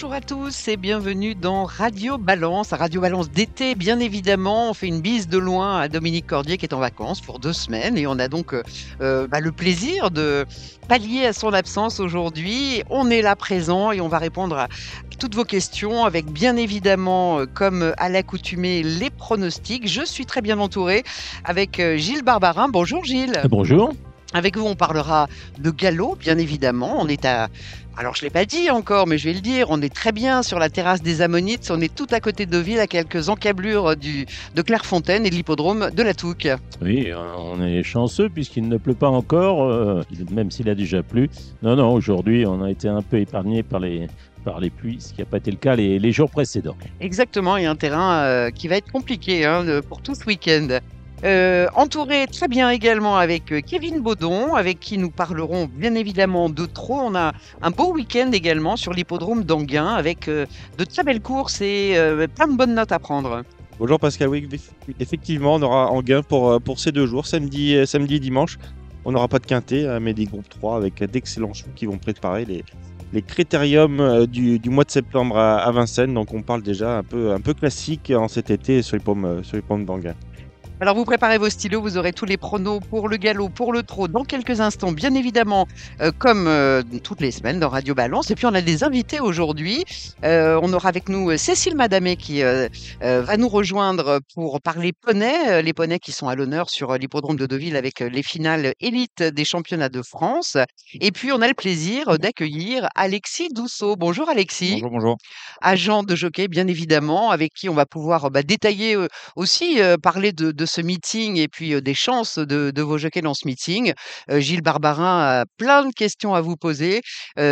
Bonjour à tous et bienvenue dans Radio Balance, Radio Balance d'été bien évidemment. On fait une bise de loin à Dominique Cordier qui est en vacances pour deux semaines et on a donc euh, euh, bah, le plaisir de pallier à son absence aujourd'hui. On est là présent et on va répondre à toutes vos questions avec bien évidemment, euh, comme à l'accoutumée, les pronostics. Je suis très bien entouré avec Gilles Barbarin. Bonjour Gilles. Bonjour. Avec vous, on parlera de galop, bien évidemment. On est à alors je ne l'ai pas dit encore, mais je vais le dire, on est très bien sur la terrasse des Ammonites, on est tout à côté de Deauville, à quelques encablures du, de Clairefontaine et de l'hippodrome de la Touque. Oui, on est chanceux puisqu'il ne pleut pas encore, euh, même s'il a déjà plu. Non, non, aujourd'hui on a été un peu épargné par les, par les pluies, ce qui n'a pas été le cas les, jours précédents. Exactement, il y a un terrain euh, qui va être compliqué hein, pour tout ce week-end. Euh, entouré très bien également avec euh, Kevin Baudon, avec qui nous parlerons bien évidemment de trop. On a un beau week-end également sur l'hippodrome d'Anguin avec euh, de très belles courses et plein de bonnes notes à prendre. Bonjour Pascal, oui, effectivement, on aura Anguin pour, ces deux jours, samedi, samedi et dimanche. On n'aura pas de quintet, mais des groupes 3 avec d'excellents choux qui vont préparer les, critériums du, mois de septembre à, Vincennes. Donc on parle déjà un peu, classique en cet été sur les pommes, sur pommes d'Anguin. Alors vous préparez vos stylos, vous aurez tous les pronos pour le galop, pour le trot dans quelques instants, bien évidemment, euh, comme euh, toutes les semaines dans Radio Balance. Et puis on a des invités aujourd'hui. Euh, on aura avec nous Cécile Madamé qui va nous rejoindre pour parler poney, les poneys qui sont à l'honneur sur l'hippodrome de Deauville avec les finales élites des championnats de France. Et puis on a le plaisir d'accueillir Alexis Dousseau. Bonjour Alexis. Bonjour, bonjour. Agent de jockey, bien évidemment, avec qui on va pouvoir bah, détailler aussi, parler de, de ce meeting et puis des chances de, vos jockeys dans ce meeting. Gilles Barbarin a plein de questions à vous poser.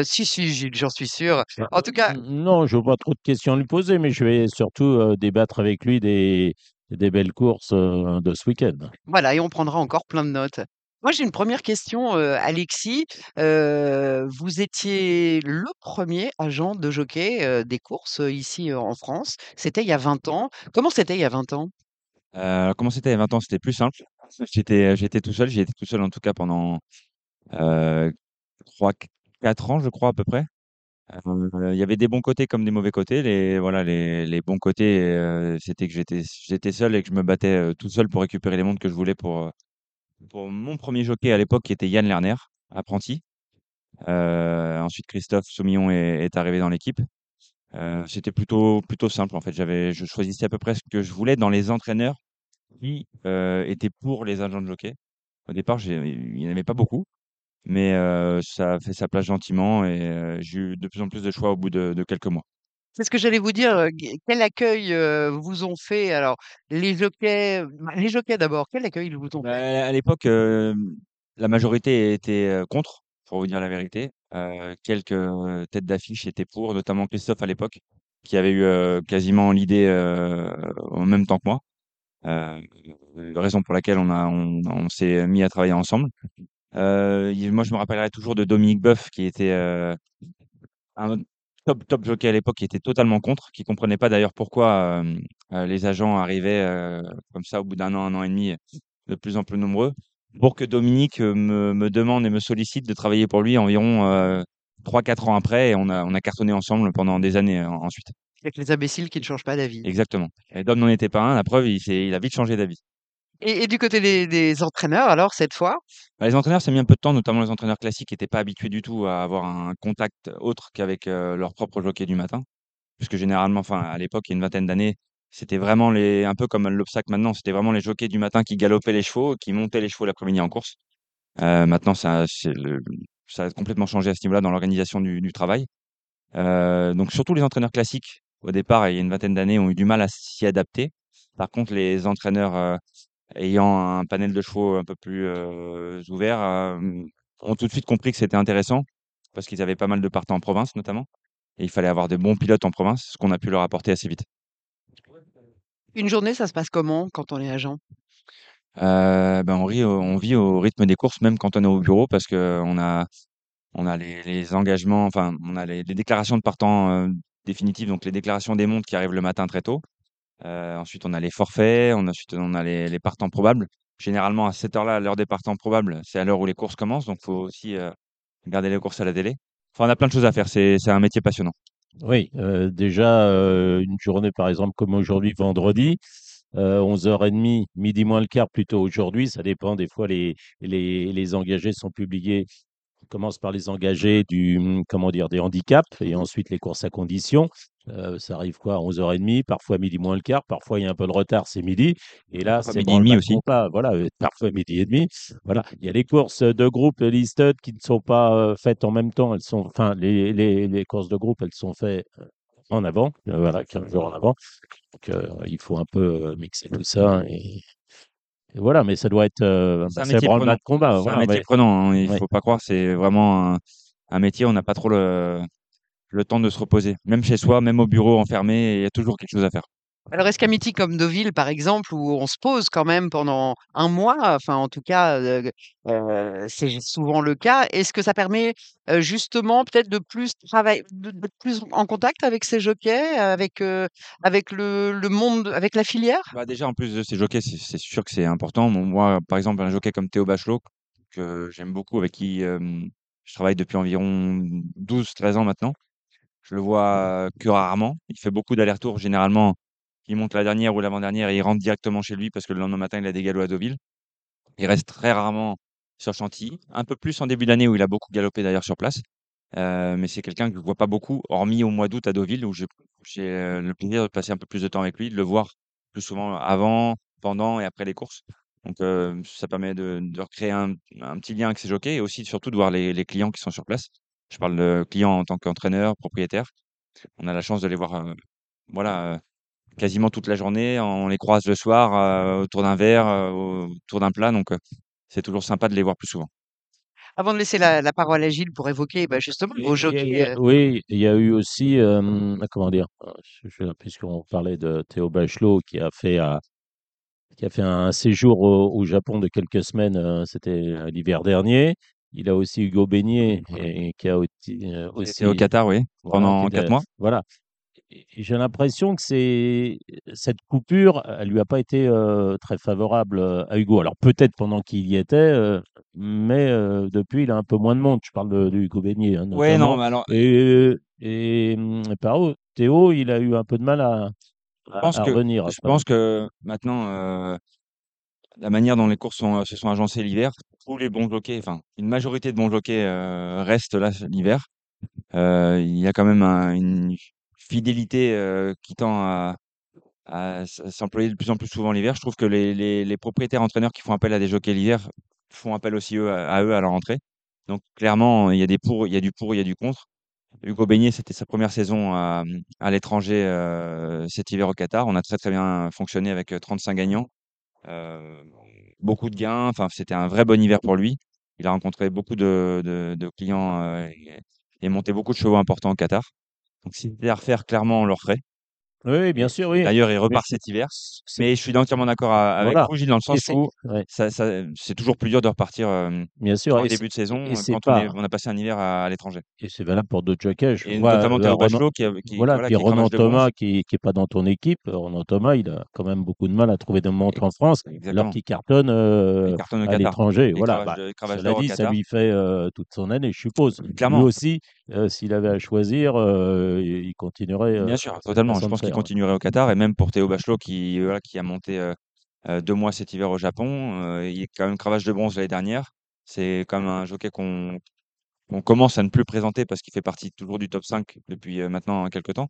si, si, Gilles, j'en suis sûr. En tout cas. Non, je n'ai pas trop de questions à lui poser, mais je vais surtout débattre avec lui des, des belles courses de ce week-end. Voilà, et on prendra encore plein de notes. Moi, j'ai une première question, Alexis. vous étiez le premier agent de jockey des courses ici en France. C'était il y a 20 ans. Comment c'était il y a 20 ans? Euh, comment c'était il y a 20 ans? C'était plus simple. J'étais, j'étais tout seul, j'y étais tout seul en tout cas pendant, euh, 3-4 ans, je crois à peu près. Euh, il y avait des bons côtés comme des mauvais côtés. Les voilà, les les bons côtés, euh, c'était que j'étais j'étais seul et que je me battais, euh, tout seul pour récupérer les montres que je voulais pour, pour mon premier jockey à l'époque qui était Yann Lerner, apprenti. ensuite Christophe Soumillon est arrivé dans l'équipe. C'était plutôt plutôt simple en fait. J'avais je choisissais à peu près ce que je voulais dans les entraîneurs qui euh, était pour les agents de jockey. Au départ, il n'y en avait pas beaucoup, mais euh, ça a fait sa place gentiment et euh, j'ai eu de plus en plus de choix au bout de, quelques mois. C'est ce que j'allais vous dire. Quel accueil vous ont fait? Alors, les jockeys, les jockeys d'abord, quel accueil ils vous ont fait? Bah, À l'époque, la majorité était contre, pour vous dire la vérité. quelques têtes d'affiche étaient pour, notamment Christophe à l'époque, qui avait eu quasiment l'idée en même temps que moi. Raison pour laquelle on on, s'est mis à travailler ensemble. Moi, je me rappellerai toujours de Dominique Boeuf, qui était un top top jockey à l'époque, qui était totalement contre, qui comprenait pas d'ailleurs pourquoi les agents arrivaient comme ça au bout d'un an, un an et demi, de plus en plus nombreux, pour que Dominique me, me demande et me sollicite de travailler pour lui environ trois quatre ans après, et on a on a cartonné ensemble pendant des années ensuite. Avec les imbéciles qui ne changent pas d'avis. Exactement. Et Dom n'en était pas un. La preuve, il, il a vite changé d'avis. Et, du côté des, entraîneurs, alors, cette fois? Bah, Les entraîneurs, ça a mis un peu de temps, notamment les entraîneurs classiques qui n'étaient pas habitués du tout à avoir un contact autre qu'avec euh, leur propre jockey du matin. Puisque généralement, enfin, à l'époque, il y a une vingtaine d'années, c'était vraiment les, un peu comme l'obstacle maintenant, c'était vraiment les jockeys du matin qui galopaient les chevaux, qui montaient les chevaux l'après-midi en course. Euh, maintenant, ça, a complètement changé à ce niveau-là dans l'organisation du, travail. Euh, donc surtout les entraîneurs classiques au départ, il y a une vingtaine d'années, ont eu du mal à s'y adapter. Par contre, les entraîneurs euh, ayant un panel de chevaux un peu plus ouvert ont tout de suite compris que c'était intéressant parce qu'ils avaient pas mal de partants en province notamment. Et il fallait avoir de bons pilotes en province, ce qu'on a pu leur apporter assez vite. Une journée, ça se passe comment quand on est agent ben on, on vit au rythme des courses, même quand on est au bureau, parce qu'on a On a les, engagements, enfin, on a les, déclarations de partants euh, définitives, donc les déclarations des montes qui arrivent le matin très tôt. Euh, ensuite, on a les forfaits, on ensuite, on a les, partants probables. Généralement, à cette heure-là, l'heure des partants probables, c'est à l'heure où les courses commencent, donc faut aussi euh, regarder les courses à la télé. Enfin, on a plein de choses à faire, c'est un métier passionnant. Oui, euh, déjà, euh, une journée, par exemple, comme aujourd'hui, vendredi, euh, 11h30, midi moins le quart plutôt aujourd'hui, ça dépend, des fois, les, les, les engagés sont publiés on commence par les engagés du, comment dire, des handicaps et ensuite les courses à conditions. Euh, ça arrive quoi, à 11h30, parfois midi moins le quart, parfois il y a un peu de retard, c'est midi. Et là, c'est midi et demi aussi. Voilà, euh, parfois midi et demi. Voilà, il y a les courses de groupe listed qui ne sont pas euh, faites en même temps. Elles sont, enfin, les, les, les courses de groupe, elles sont faites en avant, euh, voilà, 15 jours en avant. Donc, il faut un peu mixer tout ça. Et, et voilà, mais ça doit être, C'est un branle-bas de combat. C'est un métier mais- prenant, hein, il ouais. faut pas croire, c'est vraiment un, un métier, on n'a pas trop le, le temps de se reposer. Même chez soi, même au bureau enfermé, il y a toujours quelque chose à faire. Alors, est-ce qu'un meeting comme Deauville, par exemple, où on se pose quand même pendant un mois, enfin, en tout cas, euh, euh, c'est souvent le cas, est-ce que ça permet euh, justement peut-être de plus travailler, de, d'être plus en contact avec ces jockeys, avec, avec le, le monde, avec la filière? Bah déjà, en plus de ces jockeys, c'est sûr que c'est important. Bon, moi, par exemple, un jockey comme Théo Bachelot, que j'aime beaucoup, avec qui je travaille depuis environ 12-13 ans maintenant. Je le vois que rarement. Il fait beaucoup d'allers-retours. Généralement, il monte la dernière ou l'avant-dernière et il rentre directement chez lui parce que le lendemain matin, il a des galops à Deauville. Il reste très rarement sur Chantilly. Un peu plus en début d'année où il a beaucoup galopé d'ailleurs sur place. Euh, mais c'est quelqu'un que je vois pas beaucoup, hormis au mois d'août à Deauville où j'ai j'ai, euh, le plaisir de passer un peu plus de temps avec lui, de le voir plus souvent avant, pendant et après les courses. Donc euh, ça permet de, de recréer un, un petit lien avec ses jockeys et aussi surtout de voir les, les clients qui sont sur place. Je parle de clients en tant qu'entraîneur, propriétaire. On a la chance de les voir euh, voilà, euh, quasiment toute la journée. On les croise le soir euh, autour d'un verre, euh, autour d'un plat. Donc euh, c'est toujours sympa de les voir plus souvent. Avant de laisser la, la parole à Gilles pour évoquer bah, justement Et- vos et- jockeys. euh, oui, il y a eu aussi, euh, comment dire, je- je- puisqu'on parlait de Théo Bachelot qui a fait, euh, qui a fait un séjour au, au Japon de quelques semaines, euh, c'était l'hiver dernier. Il a aussi Hugo Beignet et, qui a aussi, euh, aussi au Qatar, oui, voilà, pendant qui était- quatre mois. Voilà. Et- et J'ai l'impression que c'est cette coupure, elle lui a pas été euh, très favorable euh, à Hugo. Alors peut-être pendant qu'il y était, euh, mais euh, depuis il a un peu moins de monde. Je parle de, de Hugo Beignet, hein, Ouais, notamment. non, mais alors Et, et hum, Paro, Théo, il a eu un peu de mal à, Je à, pense à que, revenir. je après. pense que maintenant, euh, la manière dont les courses sont, se sont agencées l'hiver, tous les bons jockeys, enfin, une majorité de bons jockeys euh, restent là l'hiver. Euh, il y a quand même un- une fidélité euh, qui tend à, s'employer de plus en plus souvent l'hiver. Je trouve que les, propriétaires entraîneurs qui font appel à des jockeys l'hiver font appel aussi eux, à, eux à leur entrée. Donc clairement, il y a des pour, il y a du pour, il y a du contre. Hugo Beignet, c'était sa première saison à, à l'étranger euh, cet hiver au Qatar. On a très très bien fonctionné avec euh, 35 gagnants, euh, beaucoup de gains. Enfin, c'était un vrai bon hiver pour lui. Il a rencontré beaucoup de, de, de clients euh, et, monté beaucoup de chevaux importants au Qatar. Donc, si c'était à refaire, clairement, on le referait. Oui, bien sûr, oui. D'ailleurs, il repart cet hiver. Mais je suis entièrement d'accord avec Voilà. vous, Gilles, dans le sens où ouais, ça, ça, c'est toujours plus dur de repartir euh, bien sûr. en Et début de saison euh, quand on, pas, est, on a passé un hiver à, à l'étranger. et c'est valable pour d'autres jockeys. Et vois notamment euh, Théo Bachelot qui, a- qui, Voilà, voilà, qui bronze. Thomas qui qui est pas dans ton équipe. Renan Thomas, il a quand même beaucoup de mal à trouver des montres en France, alors Exactement. qu'il cartonne euh, cartonne au à l'étranger. Voilà, bah, cela au dit, ça lui fait euh, toute son année, je suppose. Lui Clairement. aussi, euh, s'il avait à choisir, euh, il continuerait euh, Bien sûr, totalement. Je pense continuerait au Qatar et même pour Théo Bachelot qui, voilà, qui a monté euh, euh, deux mois cet hiver au Japon. euh, il est quand même cravache de bronze l'année dernière. C'est quand même un jockey qu'on commence à ne plus présenter parce qu'il fait partie toujours du top 5 depuis euh, maintenant quelques temps.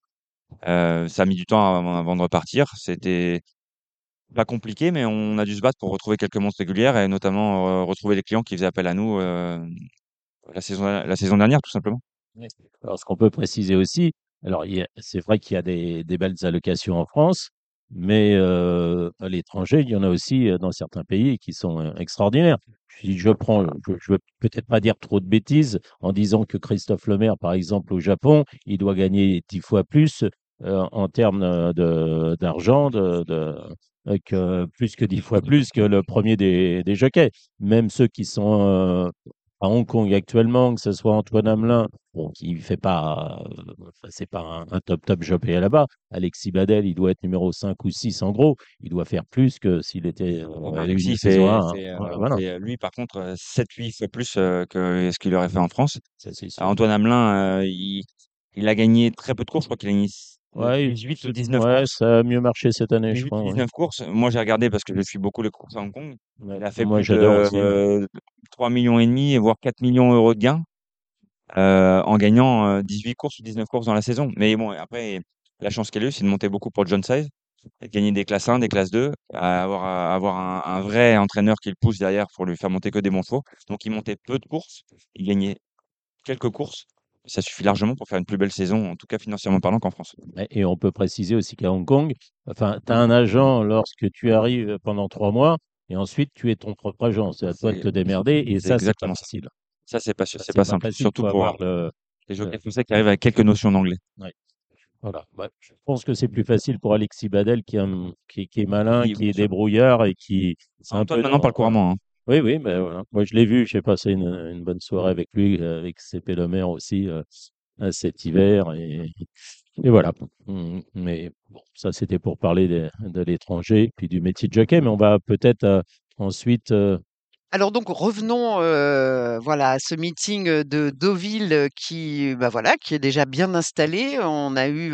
Euh, ça a mis du temps avant, avant de repartir. C'était pas compliqué, mais on a dû se battre pour retrouver quelques montres régulières et notamment euh, retrouver les clients qui faisaient appel à nous euh, la saison, la saison dernière, tout simplement. Alors, ce qu'on peut préciser aussi, alors c'est vrai qu'il y a des, belles allocations en France, mais à l'étranger, il y en a aussi dans certains pays qui sont extraordinaires. Si je prends, je, je veux peut-être pas dire trop de bêtises en disant que Christophe Lemaire, par exemple, au Japon, il doit gagner dix fois plus en termes d'argent, de, que plus que dix fois plus que le premier des, des jockeys. Même ceux qui sont à Hong Kong actuellement, que ce soit Antoine Hamelin, bon, qui fait pas, euh, c'est pas un, un top top job et là-bas. Alexis Badel, il doit être numéro 5 ou 6 en gros. Il doit faire plus que s'il était euh, Bon, Alexis, fait, hein. fait, euh, Voilà, fait, euh, lui, par contre, euh, 7-8 fois plus euh, que ce qu'il aurait fait en France. Ça, Antoine Hamelin, euh, il, il a gagné très peu de courses. Je crois qu'il a gagné Ouais, 18 ou 19 ouais, courses. ça a mieux marché cette année, je 18 crois. ou ouais. 19 courses. Moi, j'ai regardé parce que je suis beaucoup les courses à Hong Kong. Ouais. Il a fait Moi, plus de euh, 3 millions et demi, voire 4 millions d'euros de gains euh, en gagnant euh, 18 courses ou 19 courses dans la saison. Mais bon, après, la chance qu'elle a eue, c'est de monter beaucoup pour John Size, et de gagner des classes 1, des classes 2, à avoir, avoir un, un vrai entraîneur qui le pousse derrière pour lui faire monter que des bons chevaux. Donc, il montait peu de courses, il gagnait quelques courses. Ça suffit largement pour faire une plus belle saison, en tout cas financièrement parlant, qu'en France. Et on peut préciser aussi qu'à Hong Kong, enfin, tu as un agent lorsque tu arrives pendant trois mois et ensuite tu es ton propre agent. C'est à toi de te démerder et ça, c'est pas facile. Ça, c'est pas, c'est pas pas simple, facile. surtout pour avoir le. les le- jockeys français qui arrivent avec quelques notions d'anglais. Voilà. Bah, je pense que c'est plus facile pour Alexis Badel qui, est qui est malin, Oui, qui est débrouillard et qui. C'est un Antoine peu maintenant parle couramment. hein. Oui, oui, mais voilà. Moi, je l'ai vu, j'ai passé une, bonne soirée avec lui, euh, avec Le Maire aussi euh, euh, cet hiver. Et, et voilà. Mm, Mais bon, ça, c'était pour parler de, l'étranger, puis du métier de jockey. Mais on va peut-être ensuite. Alors donc revenons voilà à ce meeting de Deauville qui bah voilà qui est déjà bien installé. On a eu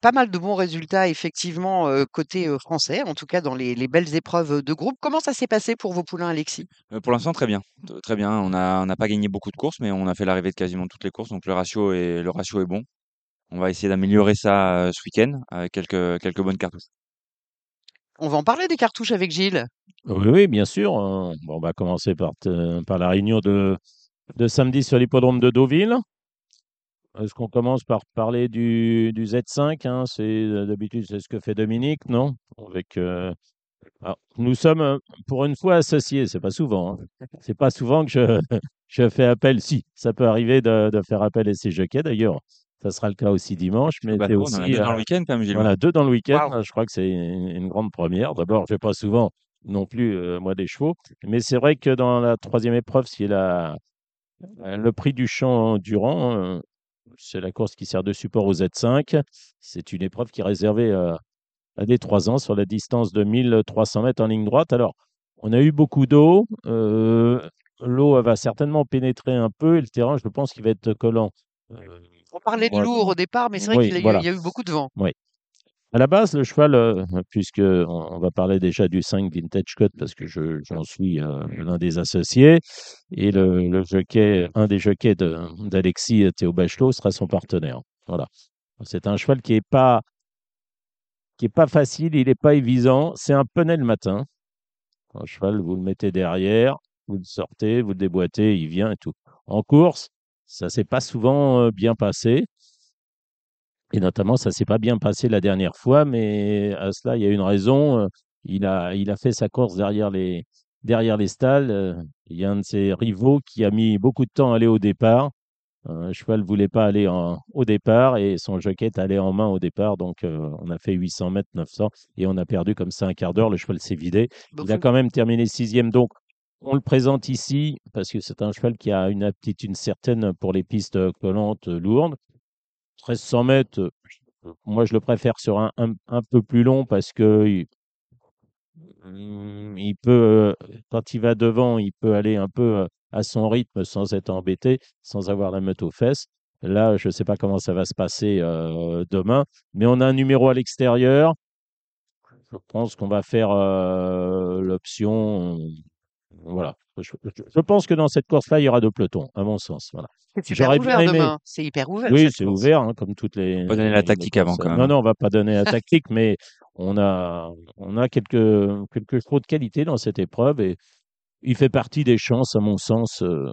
pas mal de bons résultats effectivement euh, côté euh, français, en tout cas dans les, les belles épreuves de groupe. Comment ça s'est passé pour vos poulains, Alexis? Euh, Pour l'instant, très bien. T- Très bien. On n'a pas gagné beaucoup de courses, mais on a fait l'arrivée de quasiment toutes les courses, donc le ratio est, le ratio est bon. On va essayer d'améliorer ça euh, ce week-end avec quelques, quelques bonnes cartouches. On va en parler des cartouches avec Gilles. Oui, oui, bien sûr. hein. Bon, on va commencer par, te- par la réunion de, de samedi sur l'hippodrome de Deauville. Est-ce qu'on commence par parler du, du Z5 hein? C'est euh, d'habitude c'est ce que fait Dominique, non? Avec euh, alors, nous sommes euh, pour une fois associés. C'est pas souvent. hein. C'est pas souvent que je, je fais appel. Si, ça peut arriver de, de faire appel à ces jockeys. D'ailleurs, ça sera le cas aussi dimanche. Mais Bah, c'est on en a deux dans le week-end quand même, deux dans le week-end. Je crois que c'est une, une grande première. D'abord, je n'ai pas souvent non plus, euh, moi, des chevaux. Mais c'est vrai que dans la troisième épreuve, c'est la, le prix du champ Durand. euh, c'est la course qui sert de support au Z5. C'est une épreuve qui est réservée euh, à des 3 ans sur la distance de 1300 mètres en ligne droite. Alors, on a eu beaucoup d'eau. euh, L'eau va certainement pénétrer un peu et le terrain, je pense qu'il va être collant. Euh, On parlait de Voilà. lourd au départ, mais c'est vrai Oui, qu'il y voilà. y a eu beaucoup de vent. À la base, le cheval, euh, puisque on, va parler déjà du 5 Vintage Cut parce que je- j'en suis euh, l'un des associés, et le, jockey, un des jockeys d'Alexis euh, Théo Bachelot sera son partenaire. Voilà. C'est un cheval qui est pas qui est pas facile, il n'est pas évident. C'est un poney le matin. Un cheval, vous le mettez derrière, vous le sortez, vous le déboîtez, il vient et tout. En course, ça s'est pas souvent euh, bien passé. Et notamment, ça s'est pas bien passé la dernière fois, mais à cela, il y a une raison. euh, Il a, il a fait sa course derrière les, derrière les stalles. euh, Il y a un de ses rivaux qui a mis beaucoup de temps à aller au départ. Un cheval ne voulait pas aller en- au départ et son jockey est allé en main au départ. Donc, euh, on a fait 800 mètres, 900 et on a perdu comme ça un quart d'heure. Le cheval s'est vidé. Il a quand même terminé sixième. Donc, on le présente ici parce que c'est un cheval qui a une aptitude certaine pour les pistes collantes euh, lourdes. 1300 mètres, euh, moi je le préfère sur un, un, un peu plus long parce que il, mm, peut, euh, quand il va devant, il peut aller un peu euh, à son rythme sans être embêté, sans avoir la meute aux fesses. Là, je ne sais pas comment ça va se passer demain, mais on a un numéro à l'extérieur. Je pense qu'on va faire l'option. Euh, Voilà. Je, je- je pense que dans cette course-là, il y aura deux pelotons, à mon sens. Voilà. C'est bien ouvert aimé. demain. C'est hyper ouvert. Oui, c'est ouvert, hein, comme toutes les. Pas donner la tactique avant, quand même. Non, non, on va pas donner la tactique, mais on a, on a quelques, quelques chevaux de qualité dans cette épreuve et il fait partie des chances, à mon sens, euh,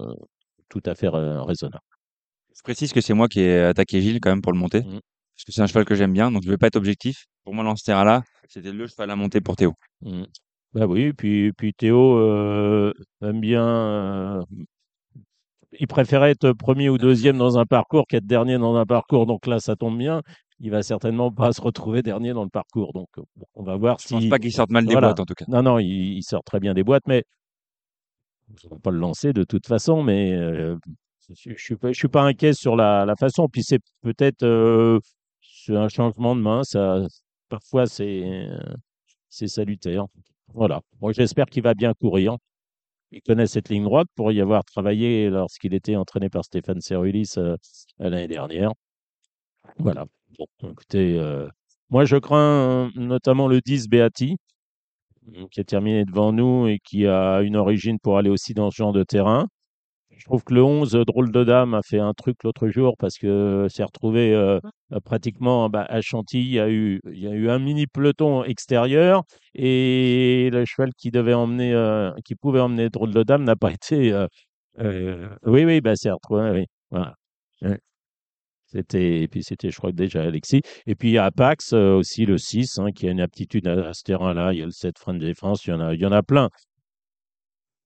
tout à fait ra- raisonnables. Je précise que c'est moi qui ai attaqué Gilles quand même pour le monter. Mhm. Parce que c'est un cheval que j'aime bien, donc je vais pas être objectif. Pour moi, dans ce terrain-là, c'était le cheval à monter pour Théo. Mm. Bah oui, puis, puis Théo euh, aime bien. euh, il préférait être premier ou deuxième dans un parcours qu'être dernier dans un parcours, donc là, ça tombe bien. Il va certainement pas se retrouver dernier dans le parcours, donc euh, bon, on va voir Je pense si. pas qu'il sorte mal des Voilà. boîtes en tout cas. Non, non, il, il sort très bien des boîtes, mais je ne vais pas le lancer de toute façon, mais je ne suis, pas- je suis pas inquiet sur la, la façon. Puis c'est peut-être c'est un changement de main. Ça, parfois, c'est c'est salutaire. Voilà. Moi, j'espère qu'il va bien courir. Il connaît cette ligne droite pour y avoir travaillé lorsqu'il était entraîné par Stéphane Serulis euh, l'année dernière. Voilà. Bon, écoutez, euh, moi, je crains euh, notamment le 10 Beati, qui est terminé devant nous et qui a une origine pour aller aussi dans ce genre de terrain. Je trouve que le 11, euh, drôle de dame, a fait un truc l'autre jour parce que s'est retrouvé euh, euh, pratiquement bah, à Chantilly. Il y, a eu, il y a eu un mini peloton extérieur et le cheval qui devait emmener, euh, qui pouvait emmener drôle de dame n'a pas été. euh, euh, oui, oui, bah, c'est retrouvé. Oui, voilà. C'était, et puis c'était, je crois que déjà Alexis. Et puis il y a Apax euh, aussi, le 6, hein, qui a une aptitude à, ce terrain-là. Il y a le 7 frein de défense, il y en a, il y en a plein.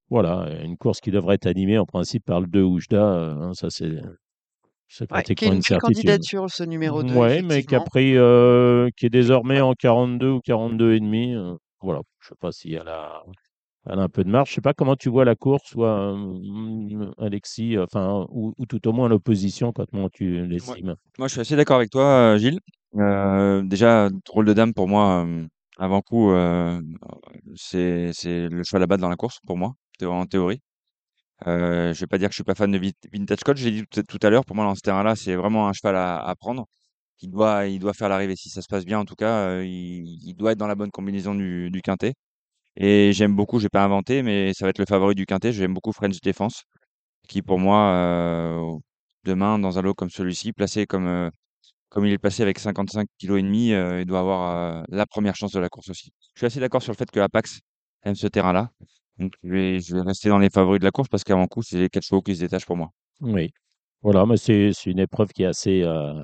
Voilà, une course qui devrait être animée en principe par le 2 Oujda, euh, hein, ça c'est c'est Ouais, qui est pratiquement une une belle certitude. candidature, ce numéro 2, Ouais, mais qui a effectivement. pris, euh, qui est désormais en 42 ou 42 et demi. euh, voilà, je sais pas si elle a, elle a un peu de marge. Je sais pas comment tu vois la course, soit Alexis, enfin, ou, ou tout au moins l'opposition, comment tu l'estimes? moi, je suis assez d'accord avec toi, euh, Gilles. Euh, déjà, drôle de dame pour moi, euh, avant coup, euh, c'est c'est le cheval à battre dans la course pour moi, en théorie. Euh, je vais pas dire que je suis pas fan de Vintage Coach. J'ai dit tout, à l'heure, pour moi, dans ce terrain-là, c'est vraiment un cheval à, prendre. Il doit, il doit faire l'arrivée. Si ça se passe bien, en tout cas, euh, il, doit être dans la bonne combinaison du, du quintet. Et j'aime beaucoup, j'ai pas inventé, mais ça va être le favori du quintet. J'aime beaucoup French Defense, qui pour moi, euh, demain, dans un lot comme celui-ci, placé comme, euh, comme il est placé avec 55 kg et demi, il doit avoir la première chance de la course aussi. Je suis assez d'accord sur le fait que Apax aime ce terrain-là. Donc je vais, je vais rester dans les favoris de la course parce qu'avant coup, c'est les quatre chevaux qui se détachent pour moi. Oui, voilà, mais c'est c'est une épreuve qui est assez, euh,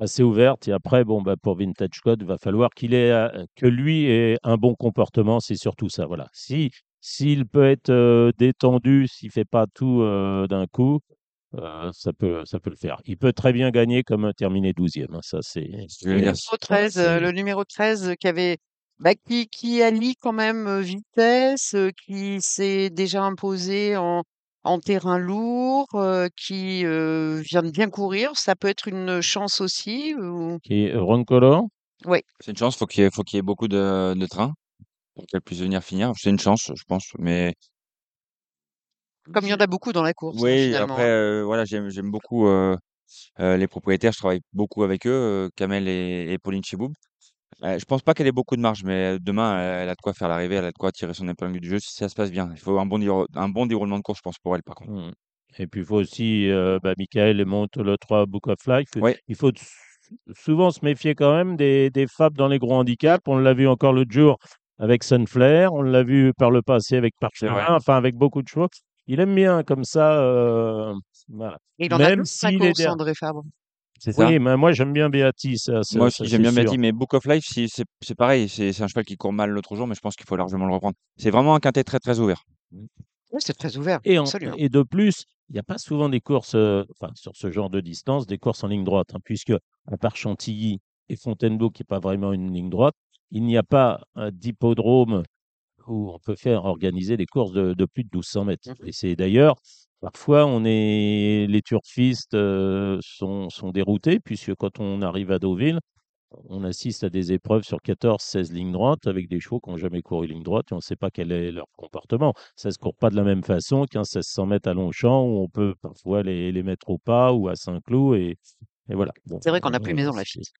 assez ouverte. Et après, bon, bah, pour Vintage Code, il va falloir qu'il ait, euh, que lui ait un bon comportement. C'est surtout ça. Voilà. Si, s'il peut être euh, détendu, s'il fait pas tout euh, d'un coup, euh, ça peut, ça peut le faire. Il peut très bien gagner comme terminer 12e. hein, Ça, c'est, Je vais Le dire, numéro 13, euh, c'est- le numéro 13 qui avait, bah, qui, qui allie quand même vitesse, qui s'est déjà imposé en, en terrain lourd, qui euh, vient de bien courir. Ça peut être une chance aussi. Ou... qui est Roncolor. c'est une chance, faut qu'il y ait, faut qu'il y ait beaucoup de, de trains pour qu'elle puisse venir finir. C'est une chance, je pense, mais Comme il y en a beaucoup dans la course, hein, oui, finalement. après, hein. euh, voilà, j'aime, j'aime beaucoup euh, euh, les propriétaires, je travaille beaucoup avec eux, euh, Kamel et, et Pauline Chiboub. Euh, je pense pas qu'elle ait beaucoup de marge, mais demain, elle, elle a de quoi faire l'arrivée, elle a de quoi tirer son épingle du jeu si ça se passe bien. Il faut un bon, un bon déroulement de course, je pense, pour elle, par contre. Mm. Et puis, il faut aussi, euh, bah, Michael monte le 3 Book of Life. Oui, Il faut s- souvent se méfier quand même des, des fables dans les gros handicaps. On l'a vu encore l'autre jour avec Sunflare. On l'a vu par le passé avec c'est vrai. Parchemin, enfin avec beaucoup de chevaux. Il aime bien comme ça. euh, voilà. Et il en a Même est course, der- André Fabre. C'est ça? Oui, mais moi j'aime bien Beati, ça, ça, Moi ça, aussi, j'aime bien sûr. Beatty, mais Book of Life, si- c'est c'est pareil. C'est c'est un cheval qui court mal l'autre jour, mais je pense qu'il faut largement le reprendre. C'est vraiment un quintet très, très ouvert. Oui, c'est très ouvert, Et, en- absolument. et de plus, il n'y a pas souvent des courses, euh, enfin sur ce genre de distance, des courses en ligne droite, hein, puisque à part Chantilly et Fontainebleau, qui n'est pas vraiment une ligne droite, il n'y a pas d'hippodrome où on peut faire organiser des courses de, de plus de 1200 mètres. Mhm. Et c'est d'ailleurs, parfois, on est, les turfistes euh, sont, sont déroutés, puisque quand on arrive à Deauville, on assiste à des épreuves sur 14, 16 lignes droites avec des chevaux qui n'ont jamais couru ligne droite et on ne sait pas quel est leur comportement. Ça ne se court pas de la même façon qu'un 1600 mètres à Longchamp où on peut parfois les, les mettre au pas ou à Saint-Cloud et, et voilà. Bon, C'est vrai qu'on n'a plus Maison Lafitte.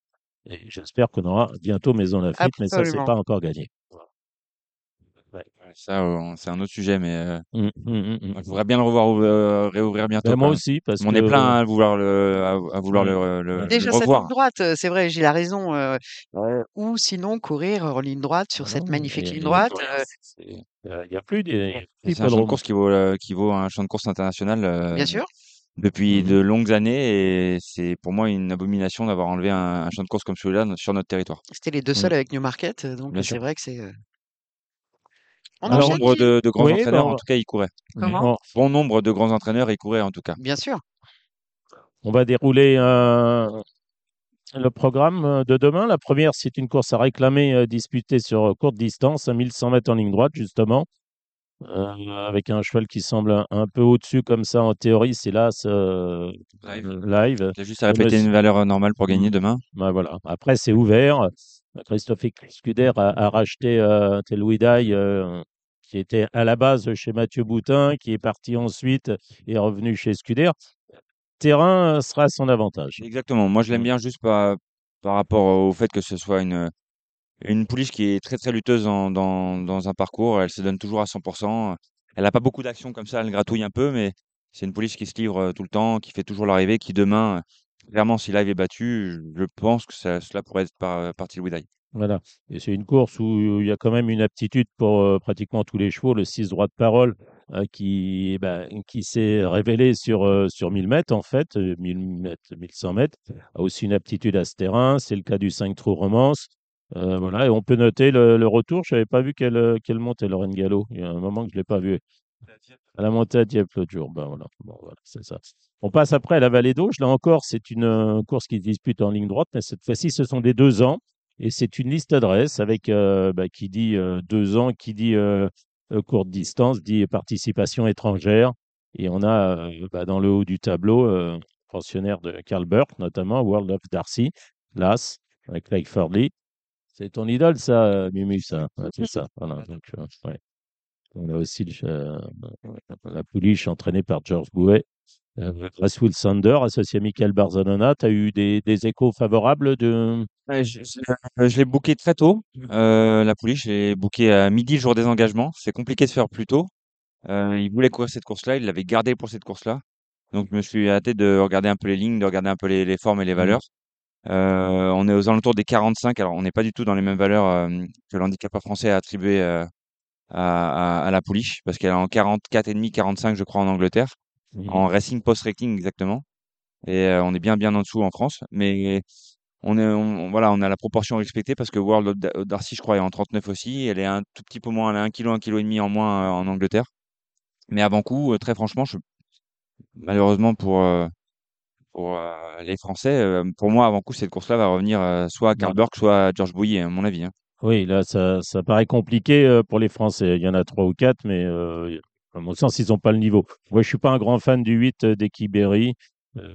j'espère qu'on aura bientôt Maison Lafitte, mais ça, c'est pas encore gagné. Ça, euh, c'est un autre sujet, mais hum. moi, je voudrais bien le revoir euh, réouvrir bientôt. Ben, moi même. aussi, parce On que est plein à vouloir le, à, à vouloir Mm. le, le- le Déjà, cette ligne droite, c'est vrai, Gilles a raison. ou sinon, courir en ligne droite sur Ah cette non, magnifique ligne droite. il n'y a plus des Et C'est un champ de course qui vaut, euh, qui vaut un champ de course international euh, bien sûr. depuis de longues années, et c'est pour moi une abomination d'avoir enlevé un, un champ de course comme celui-là sur notre territoire. C'était les deux Mm. seuls avec Newmarket, donc c'est vrai que c'est. Euh, On Alors, nombre de, de grands Oui, ben, entraîneurs, on en va- tout cas, y couraient. Comment Bon, nombre de grands entraîneurs y couraient, en tout cas. Bien sûr. on va dérouler le programme euh, de demain. La première, c'est une course à réclamer euh, disputée sur euh, courte distance, à 1100 mètres en ligne droite, justement. euh, avec un cheval qui semble un, un peu au-dessus comme ça en théorie, c'est là Live. live. Il a juste à répéter monsieur- une valeur euh, normale pour gagner Mm. demain. Ben voilà. Après, c'est ouvert. Christophe Scuder a, a racheté euh, Telouidaï, euh, qui était à la base chez Mathieu Boutin, qui est parti ensuite et est revenu chez Scuder. Terrain sera à son avantage. Exactement. Moi, je l'aime bien juste par, par rapport au fait que ce soit une, une pouliche qui est très très lutteuse en- dans, dans un parcours. Elle se donne toujours à 100%. Elle n'a pas beaucoup d'action comme ça. Elle gratouille un peu, mais c'est une pouliche qui se livre euh, tout le temps, qui fait toujours l'arrivée, qui demain, euh, clairement, si live est battu, je pense que cela pourrait être par, partie Louis Voilà. Et c'est une course où il y a quand même une aptitude pour euh, pratiquement tous les chevaux. Le 6 droit de parole euh, qui, bah, qui s'est révélé sur, euh, sur 1000 mètres, en fait, euh, 1000 mètres, 1100 mètres, a aussi une aptitude à ce terrain. C'est le cas du 5 trou romance. Euh, voilà. Et on peut noter le, le retour. Je n'avais pas vu qu'elle euh, qu'elle montait, Lorraine Gallo. Il y a un moment que je ne l'ai pas vue. Elle a monté à Dieppe l'autre jour. Ben voilà. Bon, voilà, c'est ça. On passe après à la Vallée d'Auge. Là encore, c'est une euh, course qui se dispute en ligne droite, mais cette fois-ci, ce sont des deux ans. Et c'est une liste d'adresses avec euh, bah, qui dit euh, deux ans, qui dit euh, courte distance, dit participation étrangère. Et on a bah, dans le haut du tableau, pensionnaire de Karl Burke, notamment World of Darcy, l'As, avec Lake Fordley. C'est ton idole, ça, ça. Ouais, c'est ça. Voilà. Donc, ouais. On a aussi euh, la pouliche entraînée par George Bouet. Euh, Sander, associé à Michael Barzanona, tu as eu des, des échos favorables de? Ouais, je, je l'ai- je l'ai booké très tôt, euh, la pouliche. Je l'ai booké à midi, le jour des engagements. C'est compliqué de faire plus tôt. Euh, il voulait courir cette course-là, il l'avait gardé pour cette course-là. Donc, je me suis hâté de regarder un peu les lignes, de regarder un peu les, les formes et les Mhm. valeurs. Euh, on est aux alentours des 45. Alors, on n'est pas du tout dans les mêmes valeurs euh, que l'handicapeur français a attribué euh, à, à, à la pouliche, parce qu'elle est en 44,5, 45, je crois, en Angleterre, en racing post-rating exactement. Et euh, on est bien, bien en dessous en France. Mais on est, on- voilà, on a la proportion respectée parce que World of Da- of Darcy, je crois, est en 39 aussi. Elle est un tout petit peu moins, elle a 1 kg, 1 kg et demi en moins euh, en Angleterre. Mais avant coup, euh, très franchement, je, malheureusement pour, euh, pour les Français, pour moi, avant coup, cette course-là va revenir soit à Ouais. Burke, soit à George Bouilly, à mon avis. hein. Oui, là, ça, ça paraît compliqué euh, pour les Français. Il y en a trois ou quatre, mais euh, à mon sens, ils n'ont pas le niveau. Moi, je suis pas un grand fan du 8 euh, d'Equiberi. Euh,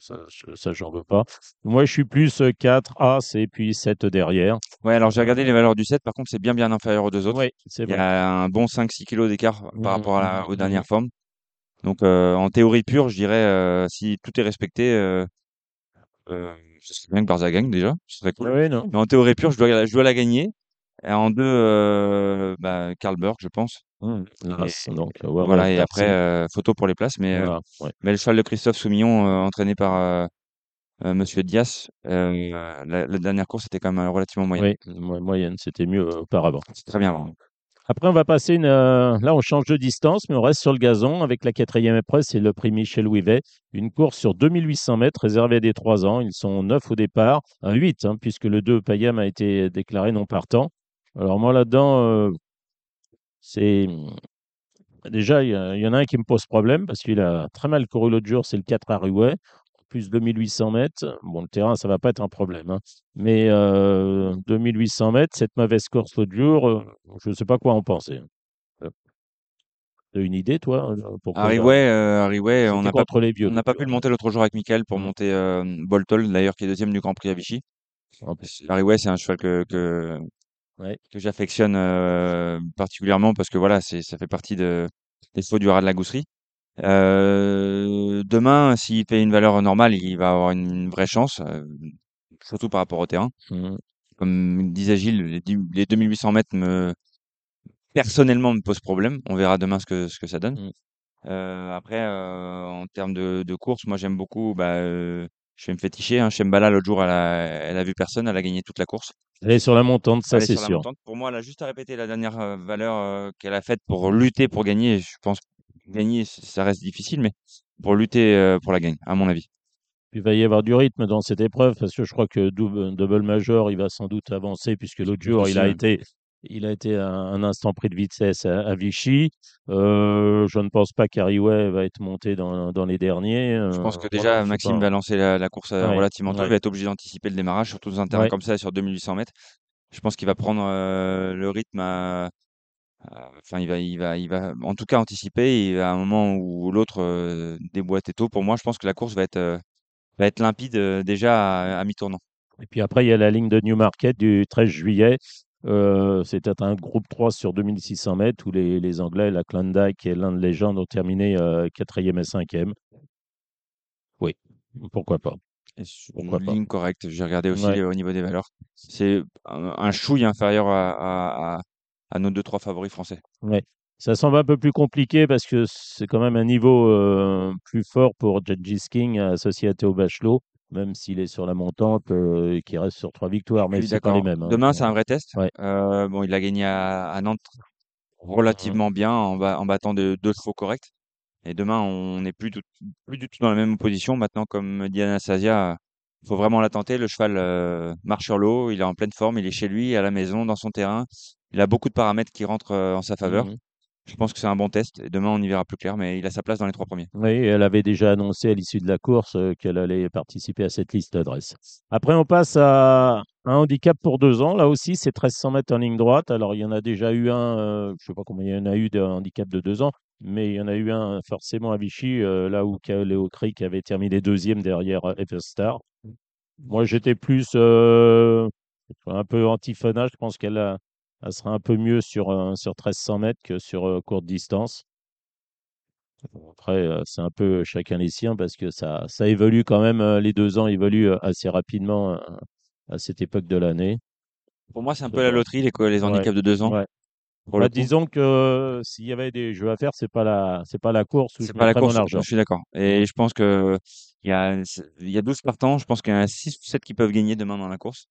ça, je- ça, j'en veux pas. Moi, je suis plus euh, 4 As et puis 7 derrière. Ouais, alors j'ai regardé les valeurs du 7, par contre, c'est bien, bien inférieur aux deux autres. Oui, c'est Il y vrai. a un bon 5-6 kilos d'écart Mhm, par rapport à la- mhm, aux dernières mhm. formes. Donc, euh, en théorie pure, je dirais, euh, si tout est respecté, euh, euh, ce serait bien que Barza gagne déjà. Ce serait cool. Oui, non. Mais en théorie pure, je dois, la- je dois la gagner. Et en deux, euh, bah, Karl Burke, je pense. Donc, World Voilà, et après, euh, photo pour les places. Mais, euh, Voilà, mais le cheval de Christophe Soumillon, euh, entraîné par Monsieur Dias, la, la dernière course était quand même relativement moyenne. Oui, mo- moyenne, c'était mieux auparavant. C'est très bien. vraiment. Après, on va passer une. euh, là, on change de distance, mais on reste sur le gazon avec la quatrième épreuve. C'est le prix Michel Ouivet. Une course sur 2800 mètres réservée à des 3 ans. Ils sont 9 au départ, un 8, hein, puisque le 2 Payam a été déclaré non partant. Alors, moi, là-dedans, euh, c'est. Déjà, il y, en a un qui me pose problème parce qu'il a très mal couru l'autre jour. C'est le 4 à Rouet. Plus 2800 mètres. Bon, le terrain, ça va pas être un problème. hein. Mais euh, 2800 mètres, cette mauvaise course l'autre jour, euh, je ne sais pas quoi en penser. Euh, T'as une idée, toi, euh, Harry Way, Harry Way, on n'a pas, contre les vieux. on n'a pas pu le monter l'autre jour avec Michael pour monter Boltol, d'ailleurs, qui est deuxième du Grand Prix à Vichy. En plus. Harry Way, c'est un cheval que, que, Ouais. que j'affectionne particulièrement parce que voilà, c'est, ça fait partie de, des chevaux du rat de la gousserie. Demain, s'il fait une valeur normale, il va avoir une vraie chance, surtout par rapport au terrain. Mm. Comme disait Gilles, les, dix- les 2800 mètres me, personnellement me posent problème. On verra demain ce que, ce que ça donne. Mm. Euh, après, en termes de, de course, moi j'aime beaucoup. Bah, je vais me féticher. Hein. Shembala, l'autre jour, elle a, elle a vu personne. Elle a gagné toute la course. Elle est sur la montante, ça Elle est c'est sur la sûr. montante. Pour moi, elle a juste à répéter la dernière valeur qu'elle a faite pour lutter pour gagner. Je pense gagner, ça reste difficile, mais pour lutter pour la gagne, à mon avis. Il va y avoir du rythme dans cette épreuve parce que je crois que double, double major, il va sans doute avancer puisque l'autre jour, il a été, il a été un, instant pris de vitesse à, à Vichy. Euh, je ne pense pas qu'Ariway va être monté dans, dans les derniers. Je pense que déjà, Maxime pas. va lancer la, la course Ouais, relativement tôt. ouais. Il va être obligé d'anticiper le démarrage, surtout dans un terrain Ouais. comme ça, sur 2800 mètres. Je pense qu'il va prendre euh, le rythme à, Euh, Enfin, il va, il va, il va, en tout cas anticiper. Et à un moment où l'autre euh, déboîte tôt, pour moi, je pense que la course va être, euh, va être limpide euh, déjà à, à mi-tournant. Et puis après, il y a la ligne de Newmarket du 13 juillet. C'était un groupe 3 sur 2600 mètres où les, les Anglais, la Klondike et l'Inde Légende ont terminé euh, quatrième et cinquième. Oui, pourquoi pas. Pourquoi une pas. ligne correcte. J'ai regardé aussi Ouais. au niveau des valeurs. C'est un, un chouille inférieur à, à, à, à nos deux trois favoris français. Ouais. Ça semble un peu plus compliqué parce que c'est quand même un niveau euh, plus fort pour Judges King associé à Théo Bachelot, même s'il est sur la montante euh, et qu'il reste sur trois victoires, mais c'est pas les mêmes. hein. Demain, c'est un vrai test. Ouais. Euh, bon, il a gagné à, à Nantes relativement bien en, ba- en battant de, deux chevaux corrects. Et demain, on n'est plus, du- plus du tout dans la même position. Maintenant, comme dit Anastasia, il faut vraiment la tenter. Le cheval euh, marche sur l'eau, il est en pleine forme, il est chez lui, à la maison, dans son terrain. Il a beaucoup de paramètres qui rentrent euh, en sa faveur. Mhm. Je pense que c'est un bon test. Et demain, on y verra plus clair, mais il a sa place dans les trois premiers. Oui, elle avait déjà annoncé à l'issue de la course euh, qu'elle allait participer à cette liste d'adresses. Après, on passe à un handicap pour deux ans. Là aussi, c'est 1300 mètres en ligne droite. Alors, il y en a déjà eu un, euh, je ne sais pas combien il y en a eu de handicap de deux ans, mais il y en a eu un forcément à Vichy, là où Léo Crick avait terminé deuxième derrière Everstar. Moi, j'étais plus un peu antiphonage. Je pense qu'elle a- elle sera un peu mieux sur, euh, sur 1300 mètres que sur euh, courte distance. Après, euh, c'est un peu chacun les siens parce que ça, ça évolue quand même. Les deux ans évoluent assez rapidement euh, à cette époque de l'année. Pour moi, c'est un peu la loterie, les, les Ouais, handicaps de deux ans. ouais. Bah, disons que s'il y avait des jeux à faire, c'est pas la, c'est pas la course où je pas la course, mon argent. je suis d'accord. Et je pense que il y a, il y a 12 partants, je pense qu'il y en a 6 ou 7 qui peuvent gagner demain dans la course.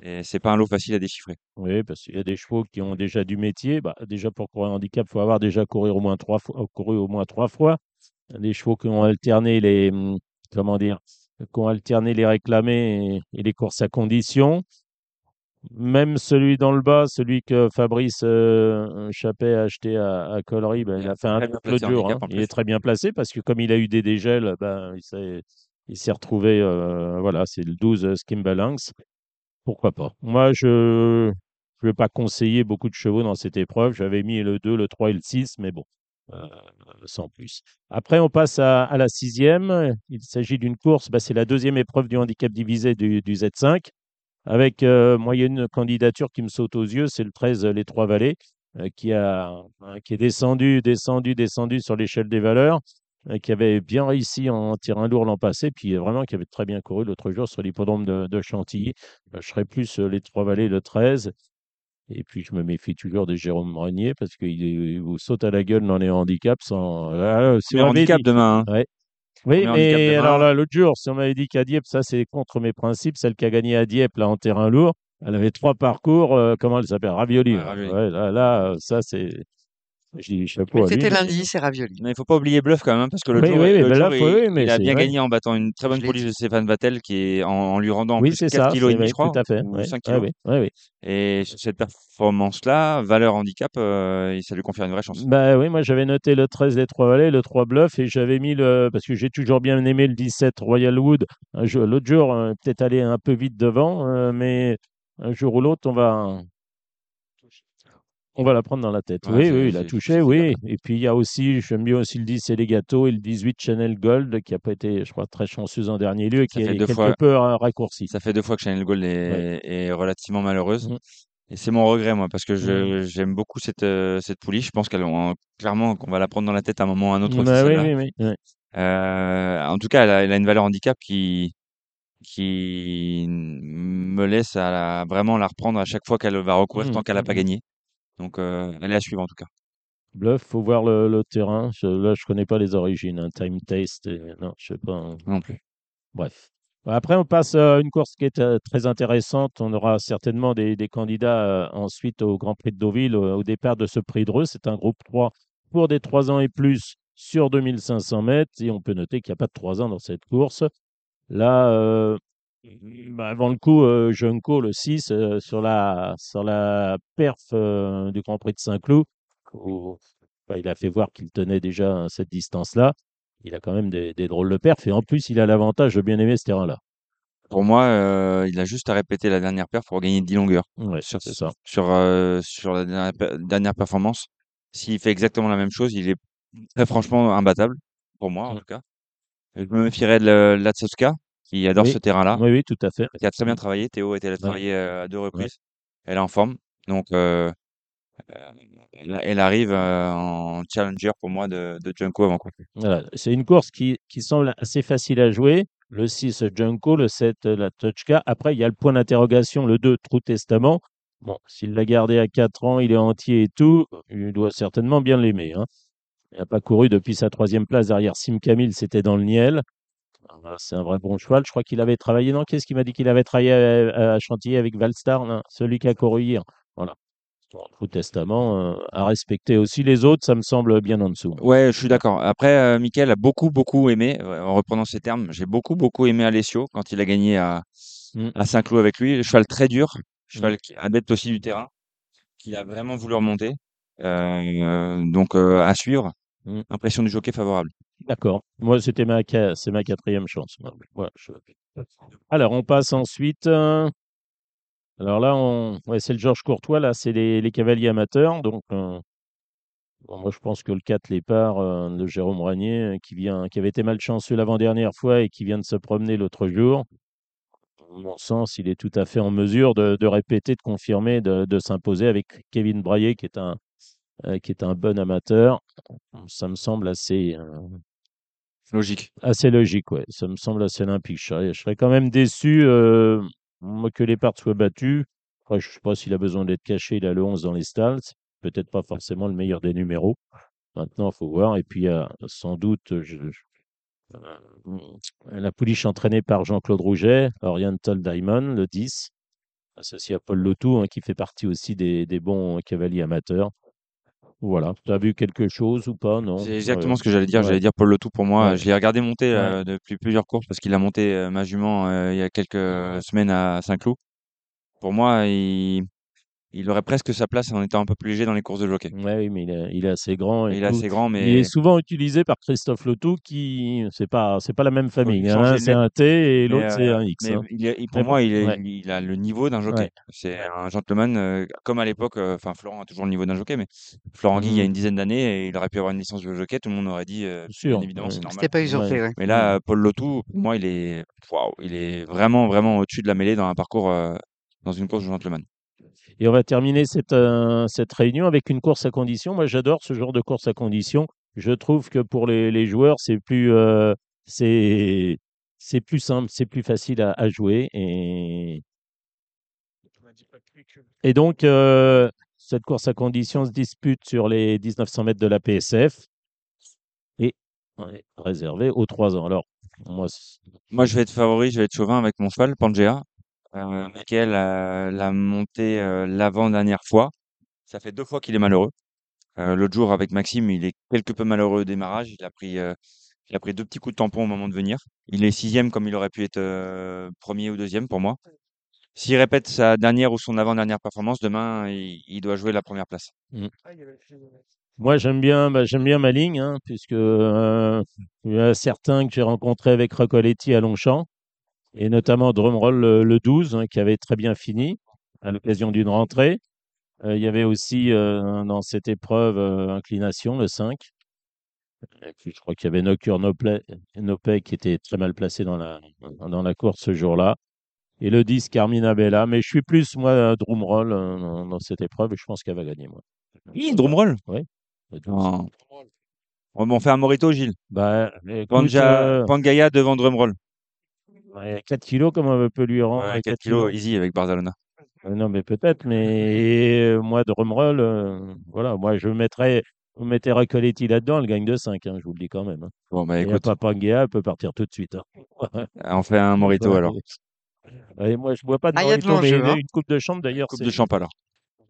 Et c'est pas un lot facile à déchiffrer. Oui, parce qu'il y a des chevaux qui ont déjà du métier. Bah, déjà pour courir un handicap, il faut avoir déjà couru au moins trois fois, couru au moins trois fois. Des chevaux qui ont alterné les, hum, comment dire, qui ont alterné les réclamés et, et les courses à condition. Même celui dans le bas, celui que Fabrice euh, Chappet a acheté à, à Collery, ben, Il a fait un jour. handicap, hein. Il est très bien placé parce que comme il a eu des dégels, ben, il s'est, retrouvé. euh, voilà, c'est le 12 euh, Skimbalance. Pourquoi pas Moi, je ne vais pas conseiller beaucoup de chevaux dans cette épreuve. J'avais mis le 2, le 3 et le 6, mais bon, euh, sans plus. Après, on passe à, la sixième. Il s'agit d'une course, bah, c'est la deuxième épreuve du handicap divisé du, du Z5, avec euh, moyenne candidature qui me saute aux yeux, c'est le 13, Les Trois Vallées, euh, qui, a, qui est descendu, descendu, descendu sur l'échelle des valeurs, qui avait bien réussi en terrain lourd l'an passé, puis euh, vraiment qui avait très bien couru l'autre jour sur l'hippodrome de, de Chantilly. Euh, je serais plus euh, Les Trois Vallées, le 13. Et puis, je me méfie toujours de Jérôme Renier parce qu'il il vous saute à la gueule dans les handicaps sans. Ah, si on handicap dit- demain. hein. Ouais. Oui, mais alors là, l'autre jour, si on m'avait dit qu'à Dieppe, ça c'est contre mes principes, celle qui a gagné à Dieppe, là, en terrain lourd, elle avait trois parcours, euh, comment elle s'appelle? Ravioli. Ouais, là. Ravioli. Ouais, là, là, euh, ça c'est. C'était lundi, c'est ravioli. Mais il faut pas oublier Bluff quand même, hein, parce que l'autre Oui, jour, oui, là, il, oui, mais il a bien vrai. gagné en battant une très bonne police de Stéphane Vattel qui est en, en lui rendant en Oui, plus c'est 4 ça. kilos et demi, je crois, Tout à fait. ou ouais. 5 Ah kilos. oui, ouais, oui. Et sur cette performance-là, valeur handicap, euh, ça lui confère une vraie chance. Bah oui, moi j'avais noté le 13 des Trois Vallées, le 3 Bluff, et j'avais mis le. Parce que j'ai toujours bien aimé le 17 Royal Wood. L'autre jour, euh, peut-être aller un peu vite devant, euh, mais un jour ou l'autre, on va. On va la prendre dans la tête. Ouais, oui, oui, il a touché, oui. Et puis il y a aussi, j'aime bien aussi le 10 Elegato et le 18 Chanel Gold, qui n'a pas été, je crois, très chanceuse en dernier lieu et qui est quelque fois- peu euh, raccourci. Ça fait deux fois que Chanel Gold est, est relativement malheureuse. Mhm. Et c'est mon regret, moi, parce que je, j'aime beaucoup cette, euh, cette pouliche. Je pense qu'elle, clairement, qu'on va la prendre dans la tête à un moment ou à un autre. aussi, Bah oui, oui, oui. Euh, en tout cas, elle a, elle a une valeur handicap qui, qui me laisse à la- vraiment la reprendre à chaque fois qu'elle va recourir tant qu'elle n'a pas gagné. Donc, euh, à suivre en tout cas. Bluff, faut voir le, le terrain. Je- là, je connais pas les origines. hein. Time Taste, et- non, je sais pas. hein. Non plus. Bref. Après, on passe à une course qui est euh, très intéressante. On aura certainement des, des candidats euh, ensuite au Grand Prix de Deauville au, au départ de ce prix de Reux. C'est un groupe 3 pour des 3 ans et plus sur 2500 mètres. Et on peut noter qu'il n'y a pas de 3 ans dans cette course. Là, euh, bah, avant le coup, euh, Junko, le 6, euh, sur, la, sur la perf euh, du Grand Prix de Saint-Cloud, où, bah, il a fait voir qu'il tenait déjà à cette distance-là. Il a quand même des, des drôles de perfs. Et en plus, il a l'avantage de bien aimer ce terrain-là. pour moi, euh, il a juste à répéter la dernière paire pour gagner 10 longueurs Ouais, sur, c'est ça. sur, euh, sur la dernière, pe- dernière performance. S'il fait exactement la même chose, il est très franchement imbattable, pour moi en Mm. tout cas. Je me méfierais de la- qui adore Oui. ce terrain-là, Oui, oui, tout à fait. qui a très bien travaillé. Théo était allé Ouais. travailler euh, à deux reprises. Elle est en forme. Donc, euh, euh, elle, arrive en challenger pour moi de, de Junko avant quoi. Voilà. C'est une course qui, qui semble assez facile à jouer. Le 6, Junko, le 7, la Touchka. Après, il y a le point d'interrogation, le 2, True Testament. Bon, s'il l'a gardé à 4 ans, il est entier et tout, il doit certainement bien l'aimer. Hein. Il n'a pas couru depuis sa troisième place derrière Sim Camille, c'était dans le Niel. Ah, C'est un vrai bon cheval. Je crois qu'il avait travaillé. Non, qu'est-ce qu'il m'a dit qu'il avait travaillé à, à Chantilly avec Valstar non, Celui qui a couru hier. Voilà. True Testament, euh, à respecter aussi les autres, ça me semble bien en dessous. Ouais, je suis d'accord. Après, euh, Mickaël a beaucoup, beaucoup aimé, euh, en reprenant ces termes, j'ai beaucoup, beaucoup aimé Alessio quand il a gagné à, Mm. à Saint-Cloud avec lui. Le cheval très dur, cheval qui est adepte aussi du terrain, qui a vraiment voulu remonter. Euh, donc, à suivre. Mm. Impression du jockey favorable. D'accord. Moi, c'était ma, c'est ma quatrième chance. Ouais, je- Alors, on passe ensuite. euh, Alors là, on... ouais, c'est le Georges Courtois. Là, c'est les, les cavaliers amateurs. Donc, euh, bon, moi, je pense que le 4 Lépard euh, de Jérôme Ragnier, qui, vient, qui avait été malchanceux l'avant-dernière fois et qui vient de se promener l'autre jour, à mon sens, il est tout à fait en mesure de, de répéter, de confirmer, de, de s'imposer avec Kevin Braillet, qui est un, qui est un bon amateur. Ça me semble assez. Euh, Logique. assez logique, ouais. Ça me semble assez limpide. Je serais, quand même déçu euh, que les parts soient battues. Après, je ne sais pas s'il a besoin d'être caché. Il a le 11 dans les stalls. Peut-être pas forcément le meilleur des numéros. Maintenant, il faut voir. Et puis, a sans doute je- euh, la pouliche entraînée par Jean-Claude Rouget, Oriental Diamond, le 10, associé à Paul Lotou, hein, qui fait partie aussi des bons cavaliers amateurs. Voilà. Tu as vu quelque chose ou pas? Non. C'est exactement ce que j'allais dire. Ouais. J'allais dire Paul Le Tout pour moi. Ouais. Je l'ai regardé monter euh, depuis plusieurs courses parce qu'il a monté euh, ma jument euh, il y a quelques semaines à Saint-Cloud. Pour moi, il, il aurait presque sa place en étant un peu plus léger dans les courses de jockey. Ouais, oui, mais il est, il est assez grand et Il est tout. assez grand, Il mais est souvent utilisé par Christophe Loto, qui c'est pas c'est pas la même famille. il Il y en change a un les c'est un T et l'autre c'est un X. mais hein. il est- il- pour Mais moi, bon, il, est, ouais. il a le niveau d'un jockey. Ouais. C'est un gentleman, euh, comme à l'époque, euh, enfin Florent a toujours le niveau d'un jockey, mais Florent Guy, il y a Mhm. une dizaine d'années, et il aurait pu avoir une licence de jockey, tout le monde aurait dit, euh, Bien sûr, bien évidemment, ouais. c'est normal. C'était pas usurpé, ouais. Mais là, Paul Lotou, pour moi, il est, waouh, il est vraiment, vraiment au-dessus de la mêlée dans un parcours, euh, dans une course de gentleman. Et on va terminer cette, euh, cette réunion avec une course à condition. Moi, j'adore ce genre de course à condition. Je trouve que pour les, les joueurs, c'est plus, euh, c'est, c'est plus simple, c'est plus facile à, à jouer. Et, et donc, euh, cette course à condition se dispute sur les 1900 mètres de la PSF et on est réservé aux 3 ans. Alors, moi, Moi, je vais être favori, je vais être chauvin avec mon cheval, Pangea. Euh, Michael euh, l'a monté euh, l'avant-dernière fois. Ça fait deux fois qu'il est malheureux. Euh, l'autre jour, avec Maxime, il est quelque peu malheureux au démarrage. Il a pris, euh, il a pris deux petits coups de tampon au moment de venir. Il est sixième comme il aurait pu être euh, premier ou deuxième pour moi. S'il répète sa dernière ou son avant-dernière performance, demain, il, il doit jouer la première place. Moi, j'aime bien, bah, j'aime bien ma ligne, hein, puisque euh, il y a certains que j'ai rencontrés avec Recoletti à Longchamp, et notamment Drumroll le, le 12, hein, qui avait très bien fini à l'occasion d'une rentrée. Euh, il y avait aussi euh, dans cette épreuve euh, inclination, le 5. Et puis, je crois qu'il y avait Nocure Nopay, Nopay qui était très mal placé dans la, dans la course ce jour-là. Et le 10, Carmina Bella. Mais je suis plus, moi, Drumroll dans, dans cette épreuve, et je pense qu'elle va gagner, moi. Oui, Drumroll? 12. Non. Bon, on fait un Morito, Gilles. Bah, écoute, euh, Pangaya devant Drumroll. Ouais, 4 kilos, comment on peut lui rendre Ouais, 4 4 kilos, easy avec Barzalona. Euh, Non, mais peut-être, mais euh, moi, de Rumroll, euh, voilà, moi, je mettrais, vous mettez Recoletti là-dedans, elle gagne de 5, hein, je vous le dis quand même. hein. Bon, bah Et écoute, Papangea, elle peut partir tout de suite. hein. on fait un Morito Ouais. alors. Ouais, moi, je bois pas de Ah, il y a de Morito, mais l'enjeu, une, hein. une coupe de chambre, d'ailleurs, Coupe de champ alors.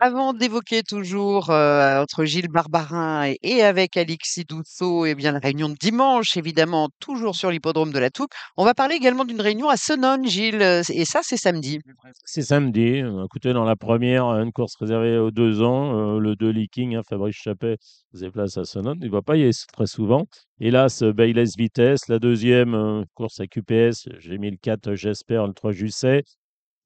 Avant d'évoquer toujours euh, entre Gilles Barbarin et, et avec Alexis Dousseau, et bien la réunion de dimanche, évidemment, toujours sur l'hippodrome de la Touque, on va parler également d'une réunion à Sonone, Gilles, euh, et ça, c'est samedi. C'est samedi. Euh, Écoutez, dans la première, une course réservée aux deux ans, euh, le 2 Leaking, hein, Fabrice Chappet se déplace à Sonone. Il ne va pas y aller très souvent. Hélas, Bayless Vitesse. La deuxième, euh, course à QPS, j'ai mis le 4 J'espère, le 3 Jusset.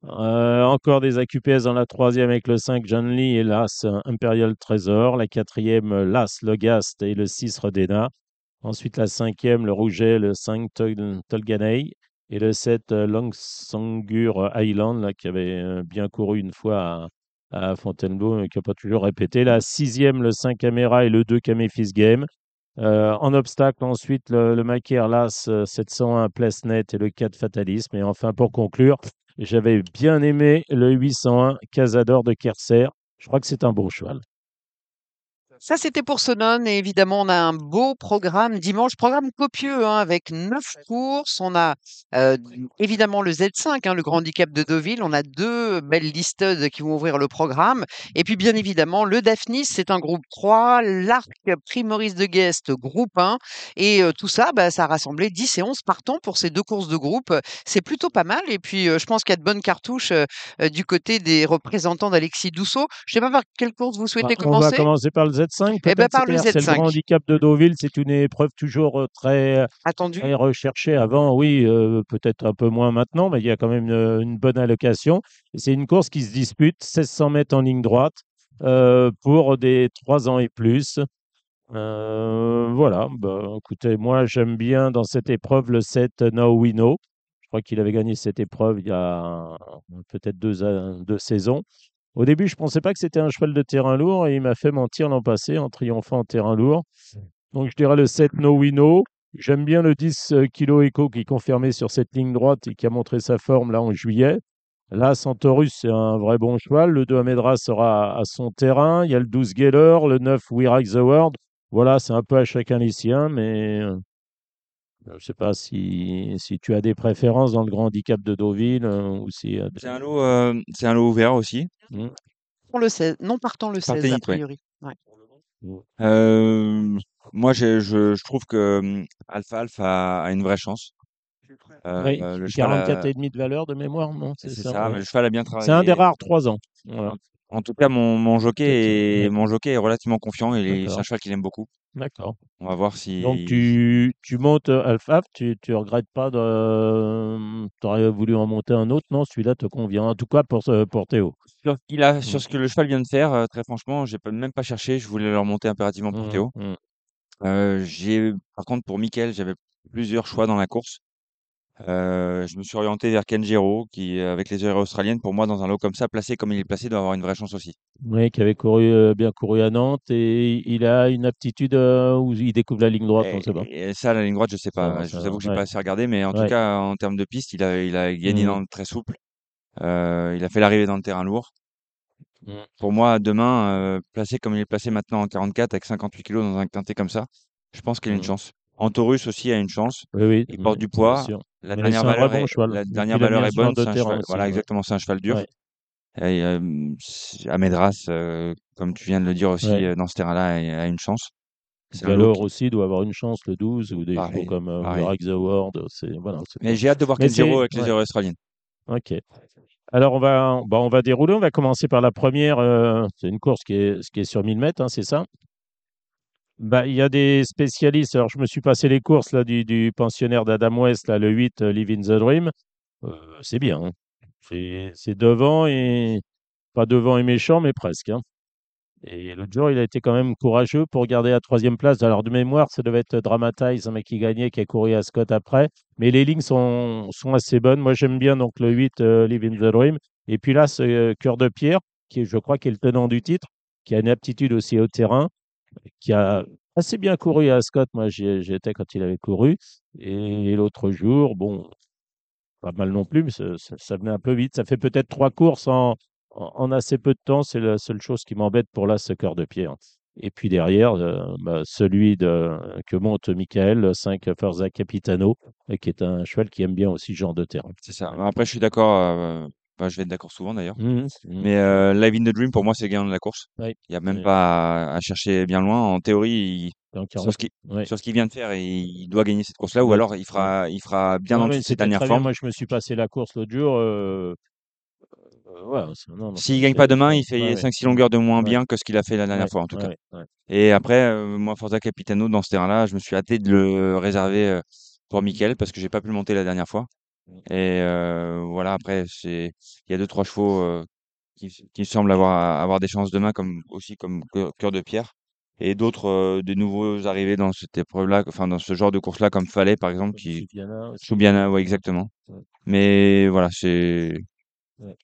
Euh, encore des AQPS dans la troisième avec le 5 John Lee et l'As euh, Imperial Trésor. La quatrième, euh, l'As Logast et le 6 Redena. Ensuite, la cinquième, le Rouget, le 5 Tol- Tolganei. Et le 7 euh, Langsangur Island, là, qui avait bien couru une fois à, Fontainebleau, mais qui n'a pas toujours répété. La sixième, le 5 Camera et le 2 Caméfis Game. En obstacle, ensuite, le, le Macaire Las euh, 701 Plesnet et le 4 Fatalisme. Et enfin, pour conclure, j'avais bien aimé le 801 Casador de Kerser. Je crois que c'est un bon cheval. Ça, c'était pour Sonone. Et évidemment, on a un beau programme dimanche, programme copieux, hein, avec neuf courses. On a euh, évidemment le Z5, hein, le grand handicap de Deauville. On a deux belles listed qui vont ouvrir le programme. Et puis, bien évidemment, le Daphnis, c'est un groupe 3. L'Arc Primoris de Guest, groupe 1. Et euh, tout ça, bah, ça a rassemblé 10 et 11 partants pour ces deux courses de groupe. C'est plutôt pas mal. Et puis, euh, je pense qu'il y a de bonnes cartouches euh, euh, du côté des représentants d'Alexis Dousseau. Je sais pas par quelle course vous souhaitez Bah, on va commencer. commencer par le Z5. Eh ben, peut-être, par le c'est-à-dire, C'est le Z5. grand handicap de Deauville. C'est une épreuve toujours euh, très, recherchée. Avant, oui, euh, peut-être un peu moins maintenant, mais il y a quand même une, une bonne allocation. C'est une course qui se dispute 1600 mètres en ligne droite euh, pour des 3 ans et plus. Euh, voilà, bah, écoutez, moi j'aime bien dans cette épreuve le 7 Now We Know. Je crois qu'il avait gagné cette épreuve il y a peut-être deux saisons. Au début, je ne pensais pas que c'était un cheval de terrain lourd et il m'a fait mentir l'an passé en triomphant en terrain lourd. Donc je dirais le 7 No We Know. J'aime bien le 10 Kilo Echo qui confirmé sur cette ligne droite et qui a montré sa forme là en juillet. Là, Centaurus, c'est un vrai bon cheval. Le 2 Amedra sera à son terrain. Il y a le 12 Geller, le 9 We Rock the World. Voilà, c'est un peu à chacun les siens, mais euh, je ne sais pas si, si tu as des préférences dans le grand handicap de Deauville euh, ou si. euh, C'est un lot, euh, c'est un lot ouvert aussi. hmm, Pour le 16, non partant le 16 a ouais. priori. Ouais. Euh, moi, j'ai- je, je trouve que hum, Alpha Alpha a, a une vraie chance. Euh, Oui, euh, le cheval a- 44 et demi de valeur de mémoire, non c'est C'est ça, ça. mais ouais. le cheval a bien C'est un des travaillé. rares 3 ans. Voilà. En tout cas, mon, mon jockey Peut-être, est, ouais. mon jockey est relativement confiant et il est- c'est un D'accord. cheval qu'il aime beaucoup. D'accord. On va voir si. Donc tu, tu montes euh, Alpha, tu, tu regrettes pas de. Tu aurais voulu en monter un autre, non? Celui-là te convient, en tout cas pour, pour Théo. Sur a, Mm. sur ce que le cheval vient de faire, euh, très franchement, j'ai même pas cherché. Je voulais le remonter impérativement pour Mm, Théo. mm. Euh, j'ai, par contre, pour Mickaël, j'avais plusieurs choix dans la course. Euh, je me suis orienté vers Kenjiro, qui, euh, avec les heures australiennes, pour moi, dans un lot comme ça, placé comme il est placé, doit avoir une vraie chance aussi. Oui, qui avait couru, euh, bien couru à Nantes et il a une aptitude où il découvre la ligne droite, on ne sait pas. Et, et ça, la ligne droite, je sais Ça, pas. Je ça, vous avoue que j'ai ouais. pas assez regardé, mais en tout Ouais. cas, en termes de piste, il a, il a gagné Mhm. dans le très souple. Il a fait l'arrivée dans le terrain lourd. Mm. Pour moi, demain, placé comme il est placé maintenant en 44 avec 58 kilos dans un quintet comme ça, je pense qu'il a une Mhm. chance. Antorus aussi a une chance. Oui, oui, Il porte du poids. La dernière valeur est, la dernière valeur bonne. un cheval, voilà, ouais. exactement, c'est un cheval dur. Ouais. Et, euh, Amedras, euh, comme tu viens de le dire aussi, Ouais. euh, dans ce terrain-là, a une chance. Galore aussi doit avoir une chance, le 12, ou des Pareil, chevaux comme euh. C'est, voilà, c'est Mais j'ai hâte de voir Kenjiro avec les heures australiennes. Ok. Alors, on va, bah, on va dérouler. On va commencer par la première. c'est une course qui est, qui est sur 1000 mètres, hein, c'est ça? Bah, il y a des spécialistes. Alors, je me suis passé les courses là, du, pensionnaire d'Adam West, là, le 8, euh, Live in the Dream. Euh, c'est bien. hein. C'est, devant et pas devant et méchant, mais presque. hein. Et l'autre jour, il a été quand même courageux pour garder la troisième place. Alors, de mémoire, ça devait être Dramatize, un mec qui gagnait, qui a couru à Scott après. Mais les lignes sont, sont assez bonnes. Moi, j'aime bien donc le 8, euh, the Dream. Et puis là, ce euh, Cœur de Pierre, qui est, je crois, qui est le tenant du titre, qui a une aptitude aussi au terrain, qui a assez bien couru à Scott. Moi, j'y j'y étais quand il avait couru. Et l'autre jour, bon, pas mal non plus, mais ça, venait un peu vite. Ça fait peut-être trois courses en, assez peu de temps. C'est la seule chose qui m'embête pour là, ce cœur de pierre. Et puis derrière, euh, bah, celui de, que monte Michael, le 5 Forza Capitano, qui est un cheval qui aime bien aussi ce genre de terrain. C'est ça. Après, je suis d'accord. euh, Bah, je vais être d'accord souvent d'ailleurs. Mmh mh. Mmh. Mais euh, Live in the Dream, pour moi, c'est le gagnant de la course. Il n'y a même pas à, à chercher bien loin. En théorie, il- Dans sur 40 ce ouais. qu'il vient de faire, il, doit gagner cette course-là, ou alors il fera, il fera bien dessous de ses dernières très bien. formes. Moi, je me suis passé la course l'autre jour. Euh... euh, non, non, S'il c'est- gagne pas demain, il fait ouais, ouais. 5-6 longueurs de moins bien que ce qu'il a fait la dernière fois, en tout cas. Et après, moi, Forza Capitano, dans ce terrain-là, je me suis hâté de le réserver pour Mickaël parce que j'ai pas pu le monter la dernière fois. Et voilà, après, c'est, il y a deux, trois chevaux qui, qui semblent avoir, avoir des chances demain, comme aussi comme Cœur Cœur de Pierre. Et d'autres, euh, de nouveaux arrivés dans cette épreuve-là, enfin, dans ce genre de course-là, comme Fallet, par exemple, Comme qui, Subiana aussi. Soubiana, ouais, exactement. Ouais. Mais voilà, c'est, Ouais.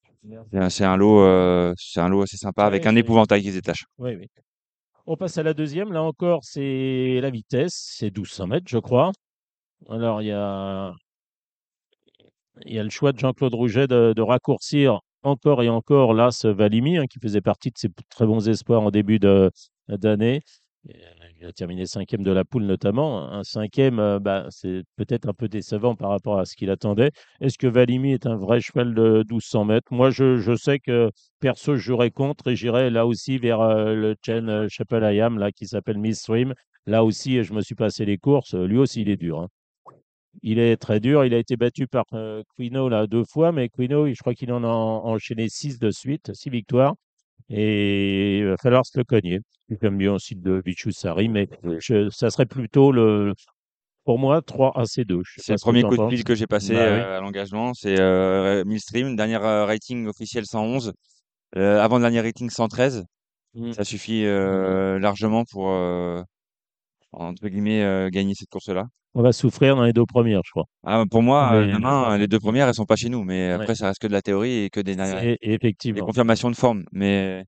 C'est un- c'est un lot, c'est un lot assez sympa avec Ouais, un épouvantail qui se détache. Oui, oui. On passe à la deuxième. Là encore, c'est la vitesse. C'est 1200 mètres, je crois. Alors, il y a, il y a le choix de Jean-Claude Rouget de, raccourcir encore et encore là ce Valimi, hein, qui faisait partie de ses très bons espoirs en début d'année. Euh, Il a terminé cinquième de la poule notamment. Un cinquième, euh, bah, c'est peut-être un peu décevant par rapport à ce qu'il attendait. Est-ce que Valimi est un vrai cheval de 1200 mètres? Moi, je, sais que perso, je jouerais contre et j'irais là aussi vers euh, le Chen Chapel Ayam, là, qui s'appelle Midstream. Là aussi, je me suis passé les courses. Lui aussi, il est dur. hein. Il est très dur. Il a été battu par euh, Quino là deux fois, mais Quino, je crois qu'il en a en- enchaîné six de suite, six victoires. Et il va falloir se le cogner. J'aime bien aussi de Vichusari, mais je- ça serait plutôt le, pour moi, 3 à C2. Je sais C'est pas le premier coup de pile que j'ai passé Bah oui. euh, à l'engagement. C'est euh, Millstream, dernière euh, rating officiel 111, euh, avant-dernier rating 113. Mm. Ça suffit euh, largement pour, entre guillemets, euh, gagner cette course-là. On va souffrir dans les deux premières, je crois. Ah, pour moi, euh, Mais- demain, les deux premières, elles sont pas chez nous. Mais Ouais. après, ça reste que de la théorie et que des, effectivement. confirmations de forme. Mais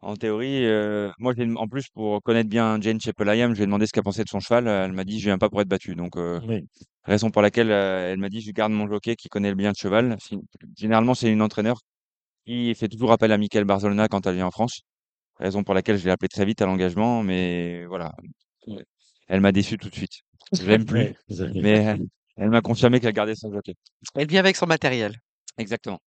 en théorie, euh, moi, en plus, pour connaître bien Jane Chapel-Ayam, je lui ai demandé ce qu'elle pensait de son cheval. Elle m'a dit, je viens pas pour être battu. Donc, euh, Oui. raison pour laquelle euh, elle m'a dit, je garde mon jockey qui connaît bien le cheval. Généralement, c'est une entraîneur qui fait toujours appel à Michael Barzolona quand elle vient en France. Raison pour laquelle je l'ai appelé très vite à l'engagement. Mais voilà, elle m'a déçu tout de suite. Je l'aime plus. Mais elle, elle m'a confirmé qu'elle gardait son jockey. Elle vient avec son matériel. Exactement.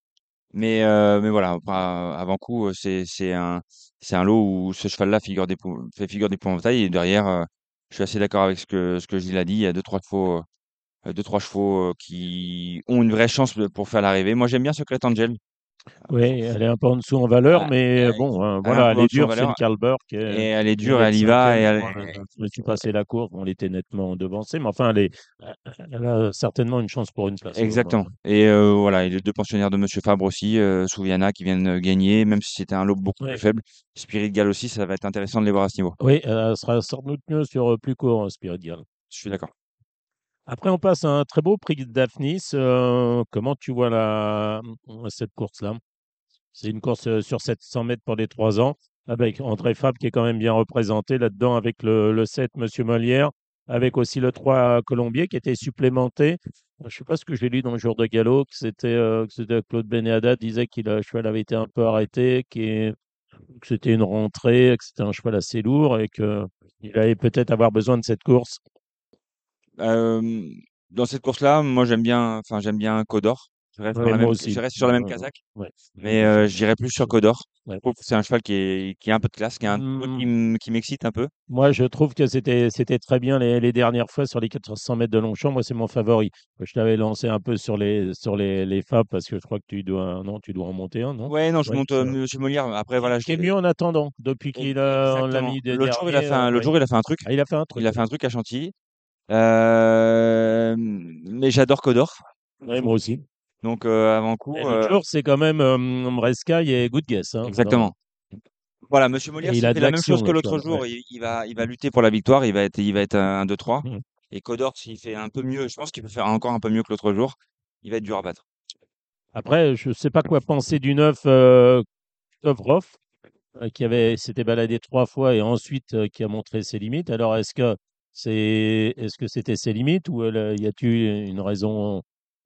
Mais, euh, mais voilà, avant coup, euh, c'est, c'est un, c'est un lot où ce cheval-là figure d'épou- fait figure d'épouvantail. Et derrière, euh, je suis assez d'accord avec ce que, ce que Gilles a dit. Il y a deux, trois chevaux, euh, deux, trois chevaux euh, qui ont une vraie chance pour faire l'arrivée. Moi, j'aime bien Secret Angel. Oui, elle est un peu en dessous en valeur, mais elle- bon, hein, voilà, elle est en dure, c'est Burke. Et elle est dure, elle y va. Et elle, je me suis passé la course, on était nettement devancé, mais enfin, elle, est, elle a certainement une chance pour une place. Exactement. Et euh, voilà, et les deux pensionnaires de Monsieur Fabre aussi, euh, Souviana, qui viennent gagner, même si c'était un lot beaucoup Ouais. plus faible. Spirit Gal aussi, ça va être intéressant de les voir à ce niveau. Oui, elle sera sans doute mieux sur euh, plus court, hein, Spirit Girl. Je suis d'accord. Après, on passe à un très beau prix Daphnis. Euh, comment tu vois la, cette course-là? C'est une course euh, sur 700 mètres pour les 3 ans, avec André Fabre qui est quand même bien représenté là-dedans, avec le, le 7 Monsieur Molière, avec aussi le 3 Colombier qui était supplémenté. Je ne sais pas ce que j'ai lu dans le jour de galop, que c'était euh, Claude Benéada disait que le cheval avait été un peu arrêté, que c'était une rentrée, que c'était un cheval assez lourd et qu'il allait peut-être avoir besoin de cette course. Euh, dans cette course-là, moi j'aime bien, enfin j'aime bien Codor. Je reste, Ouais, dans la moi même, aussi. je reste sur la même casaque, ouais. mais euh, j'irai plus sur Codor. Ouais. C'est un cheval qui, est, qui a un peu de classe, qui, a un truc qui, m'excite un peu. Moi, je trouve que c'était c'était très bien les, les dernières fois sur les 400 mètres de Longchamp. Moi, c'est mon favori. Je t'avais lancé un peu sur les sur les, les FAB parce que je crois que tu dois non, tu dois en monter un, non? Ouais, non, je monte euh, Monsieur Molière. Après, voilà, Qui est mieux en attendant depuis qu'il a on l'a mis L'autre jour, il a fait un, euh, jour, il a fait un truc. Ah, il a fait un truc. Il a fait un truc à Chantilly. Mais j'adore Codor. Ouais, moi aussi. Donc, avant coup. C'est quand même Mresca et Good Guess. hein. Exactement. Voilà, Monsieur Molière, il a fait la même chose que l'autre jour. ouais. Il, il va, il va lutter pour la victoire. Il va être, il va être un 2-3. Mm. Et Codor, s'il fait un peu mieux, je pense qu'il peut faire encore un peu mieux que l'autre jour. Il va être dur à battre. Après, je ne sais pas quoi penser du neuf euh, Kovrov, euh, qui avait s'était baladé trois fois et ensuite euh, qui a montré ses limites. Alors, est-ce que c'est est-ce que c'était ses limites ou euh, y a-t-il une raison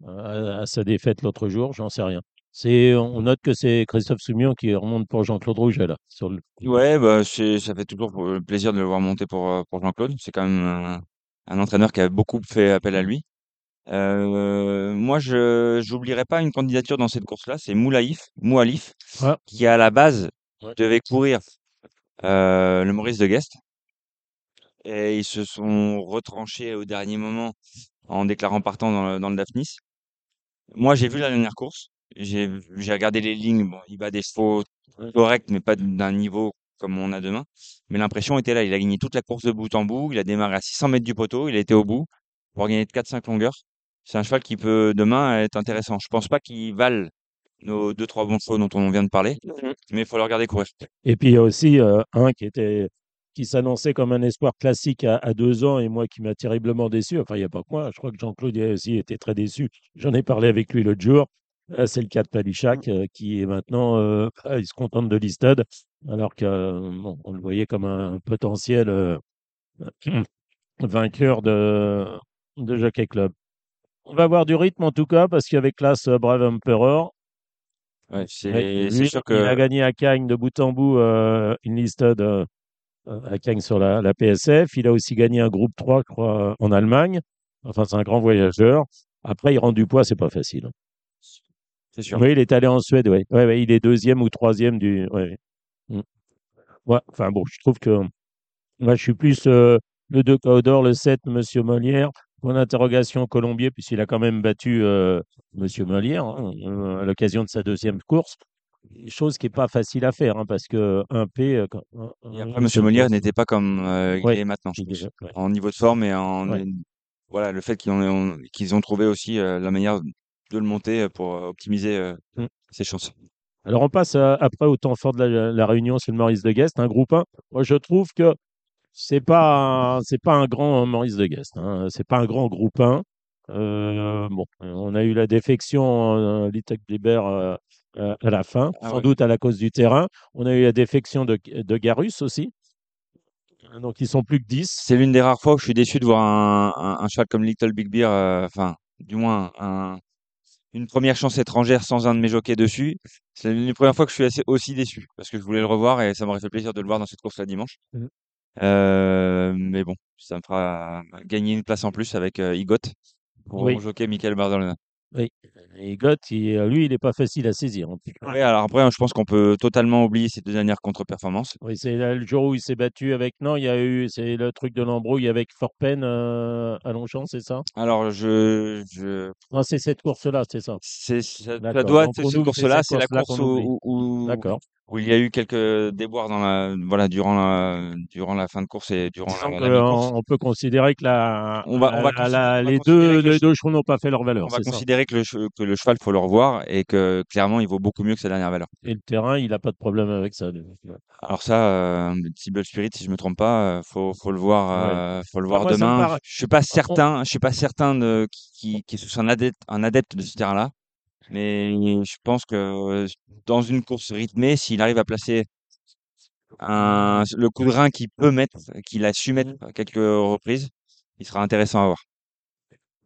euh, à, à sa défaite l'autre jour? J'en sais rien. C'est on note que c'est Christophe Soumion qui remonte pour Jean-Claude Rouget là. Sur le... Ouais, bah, c'est, ça fait toujours euh, plaisir de le voir monter pour, euh, pour Jean-Claude. C'est quand même un, un entraîneur qui a beaucoup fait appel à lui. Euh, moi, je j'oublierai pas une candidature dans cette course-là, c'est Moulaïf, Moualif, Ouais. qui à la base Ouais. devait courir euh, le Maurice de Guest. Et ils se sont retranchés au dernier moment en déclarant partant dans le, dans le Daphnis. Moi, j'ai vu la dernière course. J'ai j'ai regardé les lignes. Bon, il bat des chevaux corrects, mais pas d'un niveau comme on a demain. Mais l'impression était là. Il a gagné toute la course de bout en bout. Il a démarré à 600 mètres du poteau. Il a été au bout pour gagner de 4-5 longueurs. C'est un cheval qui peut demain être intéressant. Je pense pas qu'il vale nos deux trois bons chevaux dont on vient de parler, mais il faut le regarder courir. Et puis il y a aussi euh, un qui était qui s'annonçait comme un espoir classique à, à deux ans et moi qui m'a terriblement déçu. Enfin, il n'y a pas que moi. Je crois que Jean-Claude aussi était très déçu. J'en ai parlé avec lui l'autre jour. Euh, C'est le cas de Palichak euh, qui est maintenant, euh, il se contente de l'Istad, alors que euh, bon, on le voyait comme un potentiel euh, vainqueur de, de Jockey Club. On va avoir du rythme en tout cas parce qu'avec l'As euh, Brave Emperor, Ouais, c'est sûr il a que gagné à Cagnes de bout en bout euh, une listed euh, à Cagnes sur la, la PSF. Il a aussi gagné un groupe 3, je crois, euh, en Allemagne. Enfin, c'est un grand voyageur. Après, il rend du poids, c'est pas facile. c'est sûr. Oui, il est allé en Suède, oui. Ouais, ouais, il est deuxième ou troisième du. Ouais. Mm. Ouais, enfin bon, je trouve que moi, je suis plus euh, le 2 Caudor, le 7, Monsieur Molière. Point d'interrogation Colombier, puisqu'il a quand même battu euh, Monsieur Molière hein, euh, à l'occasion de sa deuxième course. Chose qui n'est pas facile à faire, hein, parce que un P. euh, quand- un- Et un- après, une Monsieur seule Molière n'était pas comme euh, il Ouais, est maintenant, je il pense. est- ouais. En niveau de forme et en Ouais. voilà le fait qu'ils ont, qu'ils ont trouvé aussi euh, la manière de le monter euh, pour optimiser euh, Mm. ses chances. Alors, on passe à- après au temps fort de la, la réunion sur le Maurice de Guest, un groupe 1. Moi, je trouve que c'est pas, c'est pas un grand Maurice de Guest. Hein. C'est pas un grand groupe 1. Euh, bon, on a eu la défection euh, Bliber euh, euh, à la fin, Ah sans ouais. doute à la cause du terrain. On a eu la défection de, de Garus aussi. Donc, ils sont plus que 10. C'est l'une des rares fois où je suis déçu de voir un, un, un cheval comme Little Big Beer, euh, enfin, du moins un, une première chance étrangère sans un de mes jockeys dessus. C'est l'une des premières fois que je suis assez, aussi déçu parce que je voulais le revoir et ça m'aurait fait plaisir de le voir dans cette course-là dimanche. Mhm. Euh, mais bon, ça me fera gagner une place en plus avec euh, Igot pour Oui. mon jockey Michael Bardolina. Oui. Et Gott, il- lui, il n'est pas facile à saisir. en alors après, je pense qu'on peut totalement oublier ces deux dernières contre-performances. Oui, c'est là, le jour où il s'est battu avec. Non, il y a eu. C'est le truc de l'embrouille avec Forpen euh, à Longchamp, c'est ça? Alors, je, je, Non, c'est cette course-là, c'est ça. c'est, ça, ça D'accord. doit Donc, être pour cette nous, c'est course-là, cette c'est la course-là course qu'on où, où, D'accord. Où il y a eu quelques déboires dans la, voilà, durant la, durant la fin de course et durant la, la on, on peut considérer que la, On va- on va la- on va les, deux, les chevaux n'ont pas fait leur On valeur, va c'est ça. considérer que le, que le cheval, faut le revoir et que clairement, il vaut beaucoup mieux que sa dernière valeur. Et le terrain, il n'a pas de problème avec ça. Alors ça, euh, Spirit, si je me trompe pas, euh, faut, faut le voir, euh, faut le voir ça me demain. Je suis pas certain, je suis pas certain de qui, qui soit un adepte, un adepte de ce terrain-là, mais je pense que dans une course rythmée, s'il arrive à placer un, le coup de rein qu'il peut mettre, qu'il a su mettre à quelques reprises, il sera intéressant à voir.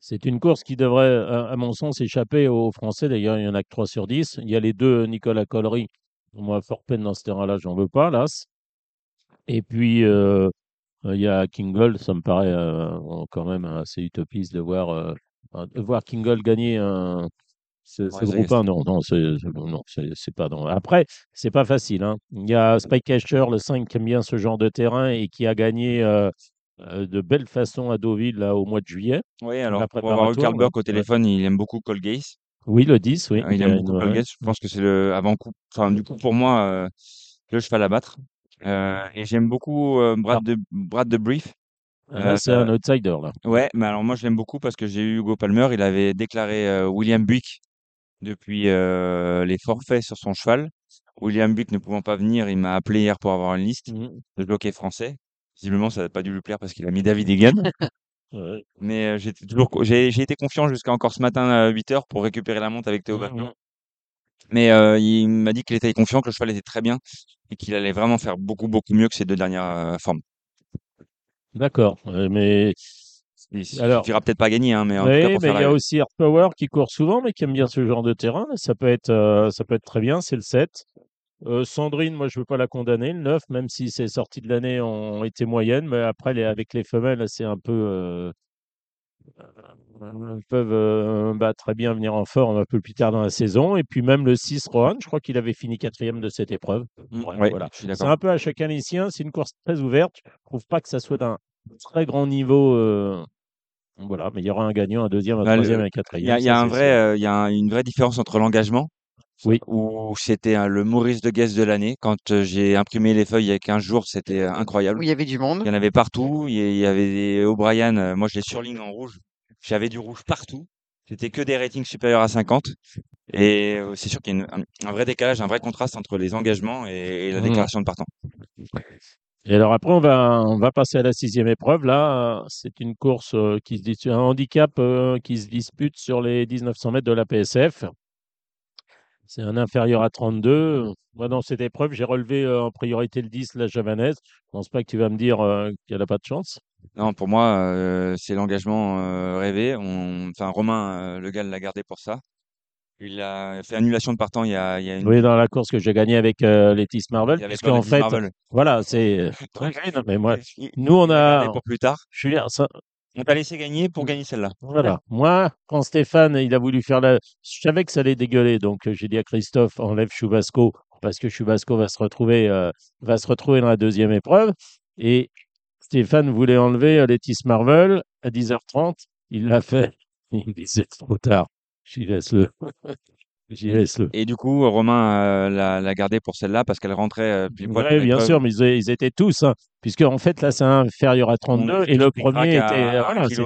C'est une course qui devrait, à, mon sens, échapper aux Français. D'ailleurs, il n'y en a que 3 sur 10. Il y a les deux Nicolas Collery. Moi, fort peine dans ce terrain-là, j'en veux pas, là. Et puis, euh, il y a Kingold. Ça me paraît euh, quand même assez utopiste de voir, euh, de voir Kingold gagner un, ce, ce Ouais, groupe reste. 1. Non, non, c'est non, c'est- pas. Non. Après, c'est pas facile. hein. Il y a Spike Casher, le 5, qui aime bien ce genre de terrain et qui a gagné euh, euh, de belle façon à Deauville là, au mois de juillet. Oui, alors pour avoir eu Karl Burke au ouais. téléphone, il aime beaucoup Colgate. Oui, le 10, oui. Euh, il aime a beaucoup une- Colgate. Je pense que c'est le avant coup. Enfin, du coup, pour moi, euh, le cheval à battre. Et j'aime beaucoup Brad, de, Brad de Brief. Ah, c'est un outsider, là. Ouais, mais alors moi, je l'aime beaucoup parce que j'ai eu Hugo Palmer. Il avait déclaré euh, William Buick depuis euh, les forfaits sur son cheval. William Buick ne pouvant pas venir, il m'a appelé hier pour avoir une liste Mhm. de bloqués français. Visiblement, ça n'a pas dû lui plaire parce qu'il a mis David Egan. Ouais. Mais euh, j'étais toujours, co- j'ai j'ai été confiant jusqu'à encore ce matin à 8h pour récupérer la montre avec Théo. Berthaud. Mais euh, il m'a dit qu'il était confiant, que le cheval était très bien et qu'il allait vraiment faire beaucoup, beaucoup mieux que ses deux dernières formes. D'accord. mais Il Alors- suffira peut-être pas à gagner, hein, mais en tout oui, cas pour mais faire il y a aussi Art Power qui court souvent, mais qui aime bien ce genre de terrain. Ça peut être, euh, ça peut être très bien. C'est le 7. Euh, Sandrine, moi, je veux pas la condamner. Le 9, même si ses sorties de l'année ont été moyennes, mais après, les, avec les femelles, c'est un peu. euh, peuvent euh, bah, très bien venir en forme un peu plus tard dans la saison. Et puis même le 6 Rohan, je crois qu'il avait fini quatrième de cette épreuve. Mm, Ouais, ouais, voilà. C'est un peu à chacun les siens. C'est une course très ouverte. Je trouve pas que ça soit d'un très grand niveau. euh, voilà, mais il y aura un gagnant, un deuxième, un Bah, le- troisième et un Il y quatrième. a, il y a ça, un vrai, euh, il y a un- une vraie différence entre l'engagement, Oui. où c'était hein, le Maurice de Guest de l'année. Quand euh, j'ai imprimé les feuilles il y a 15 jours, c'était euh, incroyable. Il y avait du monde. Il y en avait partout. Il y avait des O'Brien. euh, Moi, je l'ai surligné en rouge. J'avais du rouge partout. C'était que des ratings supérieurs à 50. Et euh, c'est sûr qu'il y a une- un, un vrai décalage, un vrai contraste entre les engagements et, et la Mhm. déclaration de partant. Et alors après, on va, on va passer à la sixième épreuve. Là, c'est une course euh, qui se un handicap euh, qui se dispute sur les 1900 mètres de la PSF. C'est un inférieur à 32. Moi, dans cette épreuve, j'ai relevé euh, en priorité le 10, la javanaise. Je pense pas que tu vas me dire qu'elle n'a pas de chance. Non, pour moi, c'est l'engagement rêvé. Enfin, Romain, le gars, l'a gardé pour ça. Il a fait annulation de partant il y a, il y a une Oui, dans la course que j'ai gagnée avec euh, Lettis Marvel, peur de fait, Marvel. voilà, c'est. euh, mais moi, nous, on a. pour plus tard. Je suis là, ça- On t'a laissé gagner pour gagner celle-là. Voilà. Moi, quand Stéphane, il a voulu faire la. Je savais que ça allait dégueuler. Donc, euh, j'ai dit à Christophe, enlève Chubasco, parce que Chubasco va se retrouver, euh, va se retrouver dans la deuxième épreuve. Et Stéphane voulait enlever Lettis Marvel à 10h30. Il l'a fait. Il c'est trop tard. J'y laisse-le. J'y laisse-le. Et du coup, Romain euh, l'a l'a gardé pour celle-là parce qu'elle rentrait euh, Oui, bien sûr, mais ils, ils étaient tous, hein, puisque en fait là c'est inférieur à 32 et le premier était, voilà, un kilo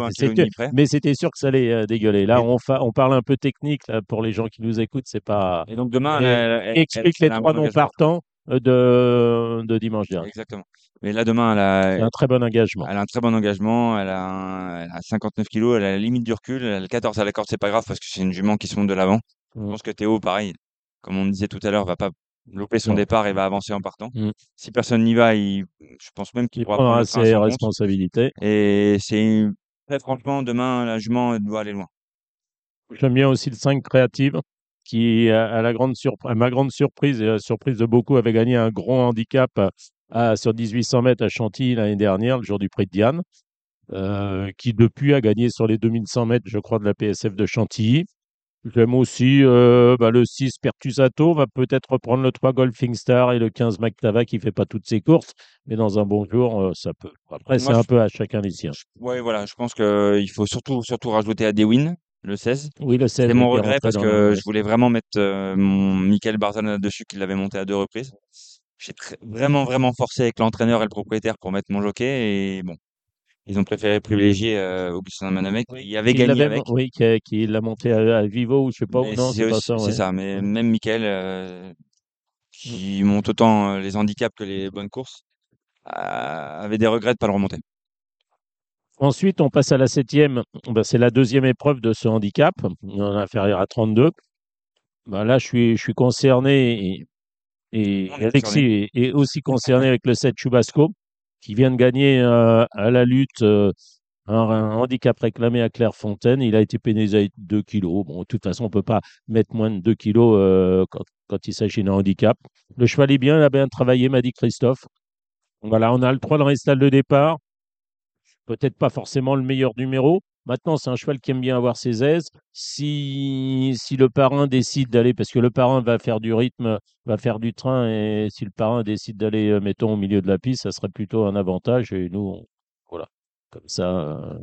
près. mais c'était sûr que ça allait euh, dégueuler. Là Et- on, fa- on parle un peu technique là, pour les gens qui nous écoutent, c'est pas. Et donc demain, elle, Explique elle les trois non partants euh, de, de dimanche dernier. Exactement. Mais là, demain, elle a, un très bon engagement. elle a un très bon engagement. Elle a, un- elle a 59 kilos. Elle a la limite du recul. Elle a le 14 à la corde, c'est pas grave parce que c'est une jument qui se monte de l'avant. Je Mm. pense que Théo, pareil, comme on disait tout à l'heure, va pas louper son départ et va avancer en partant. Mm. Si personne n'y va, il, je pense même qu'il Il pourra prendre ses responsabilités. Et c'est très franchement, demain, la jument elle doit aller loin. J'aime bien aussi le 5 créative qui, à, la grande ma grande surprise et à la surprise de beaucoup, avait gagné un gros handicap à- sur 1800 mètres à Chantilly l'année dernière, le jour du prix de Diane, euh, qui depuis a gagné sur les 2100 mètres, je crois, de la PSF de Chantilly. J'aime aussi euh, bah, le 6 Pertusato, va peut-être reprendre le 3 Golfing Star et le 15 Mactava qui fait pas toutes ses courses, mais dans un bon jour, euh, ça peut. Après, c'est un je- peu à chacun les siens. Ouais, voilà, je pense qu'il faut surtout, surtout rajouter à Dewin, le 16. Oui, le 16 C'est mon regret parce que le- je voulais vraiment mettre euh, mon Michael Barzana dessus, qu'il avait monté à deux reprises. J'ai très- vraiment, vraiment forcé avec l'entraîneur et le propriétaire pour mettre mon jockey et bon, ils ont préféré privilégier euh, Augustin Manamec Oui, qui avait qui gagné l'avait- avec. Oui, qui, qui l'a monté à, à Vivo ou je sais pas où. Mais Non, c'est c'est pas aussi- ça. c'est ouais. ça, mais même Michael, euh, qui monte autant euh, les handicaps que les bonnes courses, euh, avait des regrets de pas le remonter. Ensuite, on passe à la septième. Ben, c'est la deuxième épreuve de ce handicap, en inférieur à 32. Ben, là, je suis, je suis concerné et, Alexis est, est aussi concerné avec le 7 Chubasco, qui vient de gagner euh, à la lutte euh, un, un handicap réclamé à Clairefontaine. Il a été pénalisé avec 2 kilos. Bon, de toute façon, on ne peut pas mettre moins de 2 kilos euh, quand, quand il s'agit d'un handicap. Le cheval est bien, il a bien travaillé, m'a dit Christophe. Voilà, on a le 3 dans les stalles de départ. Peut-être pas forcément le meilleur numéro. Maintenant, c'est un cheval qui aime bien avoir ses aises. Si, si le parrain décide d'aller, parce que le parrain va faire du rythme, va faire du train, et si le parrain décide d'aller, euh, mettons, au milieu de la piste, ça serait plutôt un avantage. Et nous, on- voilà, comme ça. euh,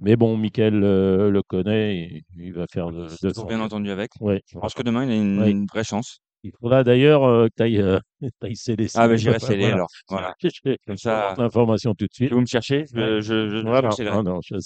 Mais bon, Michael euh, le connaît, et il va faire de Toujours bien entendu avec. Ouais. Je pense que demain, il a une vraie chance. Il faudra d'ailleurs euh, que tu ailles, euh, t'ailles sceller Ah, ben, j'irai sceller alors. Voilà. Comme ça, l'information tout de suite. vous me cherchez, je, je, je, Voilà. Ah non, je.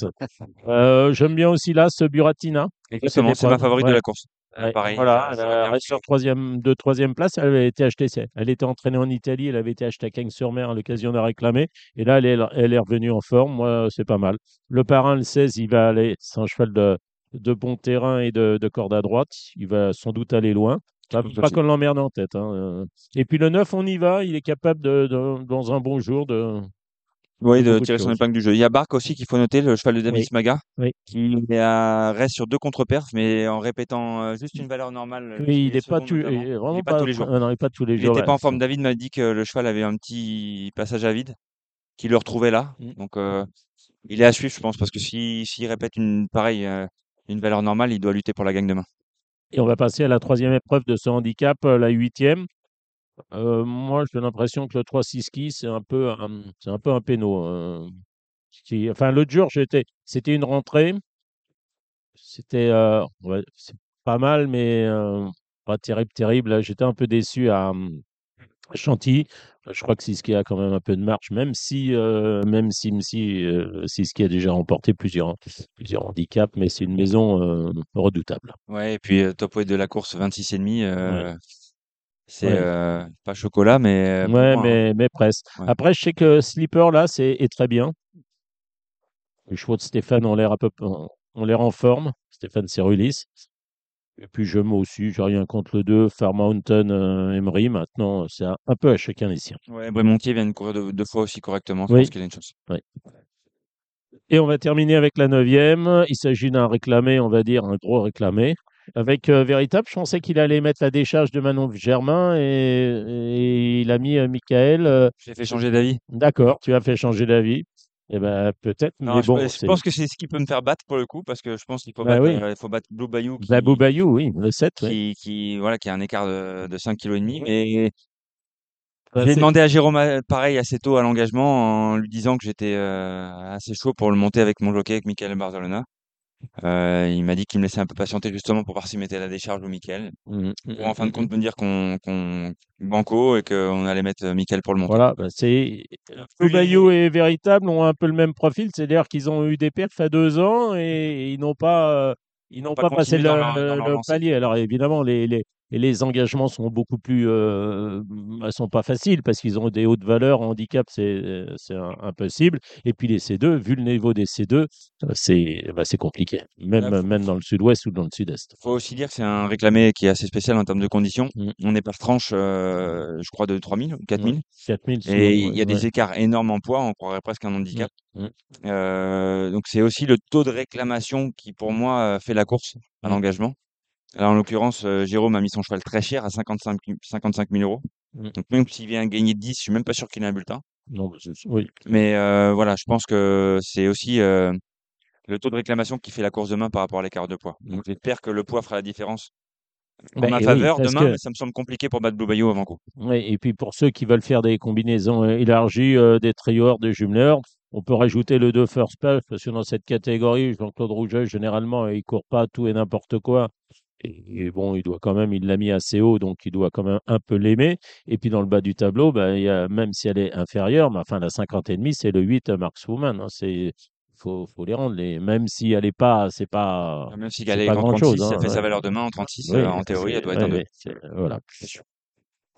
Euh, J'aime bien aussi là ce Buratina. Exactement, c'est ma favorite de Ouais. la course. Ouais, pareil, Voilà, elle reste sur troisième, de troisième place. Elle avait été achetée. Elle était entraînée en Italie. Elle avait été achetée à Cagnes-sur-Mer à l'occasion de réclamer. Et là, elle est, elle est revenue en forme. Moi, c'est pas mal. Le parrain, le 16, il va aller. C'est un cheval de, de bon terrain et de, de corde à droite. Il va sans doute aller loin. Pas, qu'on l'emmerde en tête. hein, euh. Et puis le 9, on y va. Il est capable, de, de- dans un bon jour, de. Oui, de tirer son épingle du jeu. Il y a Bark aussi qu'il faut noter, le cheval de Davis Oui. Maga, Oui. qui à- reste sur deux contre-perfs, mais en répétant euh, juste une valeur normale. Oui, il n'est pas, tout, il est Il tous les jours. ah non, il pas tous les Il jours. n'était ouais. pas en forme. David m'a dit que le cheval avait un petit passage à vide. qu'il le retrouvait là. Mmh. Donc, euh, il est à suivre, je pense, parce que si- s'il répète une pareille, euh, une valeur normale, il doit lutter pour la gagne demain. Et on va passer à la troisième épreuve de ce handicap, euh, la huitième. Euh, moi, j'ai l'impression que le 3-6 ski, c'est un peu un, c'est un peu un péno. euh, enfin, l'autre jour, j'étais, c'était une rentrée. C'était pas mal, mais pas terrible, terrible. J'étais un peu déçu à Chantilly. Je crois que Siski a quand même un peu de marche, même si, euh, même si, si euh, Siski a déjà remporté plusieurs, plusieurs handicaps, mais c'est une maison euh, redoutable. Ouais, et puis euh, top weight de la course 26,5, euh, c'est Ouais. euh, pas chocolat, mais euh, pour Ouais, moi, hein. mais, mais presque. Ouais. Après, je sais que Slipper, là, c'est est très bien. Les chevaux de Stéphane ont l'air peu, ont l'air en forme. Stéphane Cerulis. Et puis, je moi aussi, j'ai rien contre le 2, Far Mountain euh, Emery. Maintenant, c'est un, un peu à chacun les siens. Ouais, Brémontier vient de courir deux, deux fois aussi correctement. Je Oui. pense qu'il a une chance. Et on va terminer avec la neuvième. Il s'agit d'un réclamé, on va dire, un gros réclamé. Avec euh, Véritable, je pensais qu'il allait mettre la décharge de Manon Germain et, et il a mis euh, Michael. euh, J'ai fait changer d'avis. D'accord, tu as fait changer d'avis. Eh ben, peut-être, Non, mais je, bon, je pense que c'est ce qui peut me faire battre pour le coup, parce que je pense qu'il faut, Bah battre, oui. euh, il faut battre Blue Bayou qui, Babou Bayou, oui, le 7. oui. qui, qui, voilà, qui a un écart de, de 5 kg. Mais Bah, j'ai demandé à Jérôme pareil assez tôt à l'engagement en lui disant que j'étais euh, assez chaud pour le monter avec mon jockey, avec Michael Barzalona. Euh, il m'a dit qu'il me laissait un peu patienter justement pour voir s'il mettait la décharge ou Michael. Mhm, Pour mhm, en fin de compte me dire qu'on qu'on banco et qu'on allait mettre euh, Michael pour le monter. Voilà, bah, c'est Plus Blue Bayou et Véritable ont un peu le même profil, c'est-à-dire qu'ils ont eu des perfs à deux ans et ils n'ont pas, euh, ils n'ont pas pas, passé le, leur- dans le- leur le lancée. palier. Alors évidemment, les, les, et les engagements sont beaucoup plus, euh, sont pas faciles parce qu'ils ont des hautes valeurs. En handicap, c'est c'est un- impossible. Et puis les C2, vu le niveau des C2, euh, c'est bah, c'est compliqué, même Là, même dans le sud-ouest ou dans le sud-est. faut aussi dire que c'est un réclamé qui est assez spécial en termes de conditions. Mm. On est par tranche, euh, je crois, de 3000 ou 4000. 4000. souvent, Et il y a ouais, des écarts énormes en poids, on croirait presque un handicap. Mm. Euh, donc c'est aussi le taux de réclamation qui, pour moi, euh, fait la course à l'engagement. Là, en l'occurrence, euh, Jérôme a mis son cheval très cher à 55 000, 55 000 euros. Mm. Donc même s'il vient gagner 10, je suis même pas sûr qu'il ait un bulletin. Non, mais c'est- oui. Mais euh, voilà, je pense que c'est aussi euh, le taux de réclamation qui fait la course demain par rapport à l'écart de poids. Donc j'espère que le poids fera la différence en Bah, ma oui, faveur demain, que- mais ça me semble compliqué pour battre Blue Bayou avant coup. Oui, et puis pour ceux qui veulent faire des combinaisons élargies, euh, des triors, des jumeleurs, on peut rajouter le 2 first place, parce que dans cette catégorie, Jean-Claude Rouget, généralement, il court pas tout et n'importe quoi. Et, bon, il doit quand même, il l'a mis assez haut, donc il doit quand même un peu l'aimer. Et puis dans le bas du tableau, ben, il y a, même si elle est inférieure, mais enfin la 50 et demi, c'est le 8 Markswoman. Hein, c'est faut, faut les rendre, les, même si elle est pas, c'est pas, Même si elle est pas en grand-chose, 36, ça hein, fait sa valeur demain en 36, Oui, euh, en théorie, elle doit être ouais, un 2. ouais, c'est- voilà.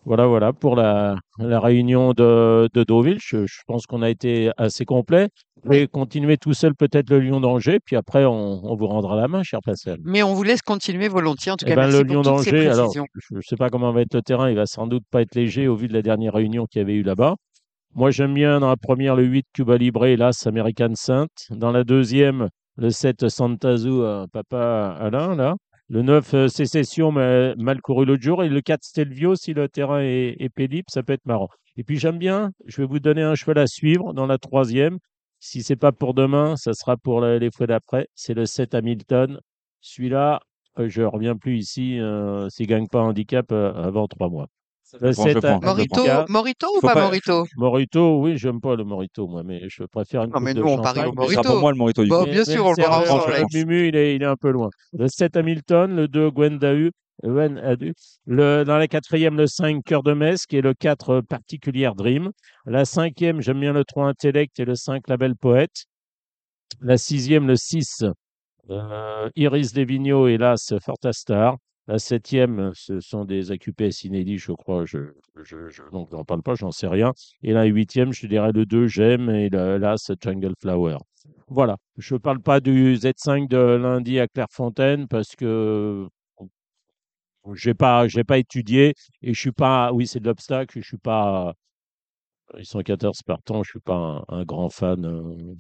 Voilà, voilà pour la, la réunion de, de Deauville. Je, je pense qu'on a été assez complet. Je vais continuer tout seul peut-être le Lion d'Angers, puis après on, on vous rendra la main, cher Pascal. Mais on vous laisse continuer volontiers. En tout Eh cas, ben, merci le ces d'Angers, alors je ne sais pas comment va être le terrain, il va sans doute pas être léger au vu de la dernière réunion qu'il y avait eu là-bas. Moi j'aime bien dans la première le 8 Cuba Libre, l'As American Saint. Dans la deuxième, le 7 Santazu, euh, Papa Alain, là. Le 9 euh, Sécession, mal couru l'autre jour. Et le 4 Stelvio, si le terrain est, est ça peut être marrant. Et puis j'aime bien, je vais vous donner un cheval à suivre dans la troisième. Si c'est pas pour demain, ça sera pour les fois d'après. C'est le 7 Hamilton. Celui-là, euh, je reviens plus ici euh, s'il gagne pas handicap avant trois mois. Le Je prends, je 7 prends, je Morito, Morito, Morito ou pas pas- Morito? Morito, oui, j'aime pas le Morito, moi, mais je préfère une Non, mais de nous, on parie au Morito. pour moi le Morito du Bon, bien sûr, on le verra verra en soirée. Mumu, il est, il est un peu loin. Le 7 Hamilton, le 2 Gwendau, Gwen Adu. Le, dans la quatrième, le 5 Cœur de Mesque et le 4 Particulière Dream. La cinquième, j'aime bien le 3 Intellect et le 5 La Belle Poète. La sixième, le 6 euh, Iris Devigno et l'As Fortastar. La septième, ce sont des AQPS inédits, je crois. Je, je, je, donc, j'en parle pas, j'en sais rien. Et la huitième, je dirais le 2, J'aime, et le- l'As Jungle Flower. Voilà. Je ne parle pas du Z5 de lundi à Clairefontaine parce que j'ai pas, j'ai pas étudié et je suis pas, oui, c'est de l'obstacle, je suis pas, ils sont 14 partants, je suis pas un, un grand fan euh,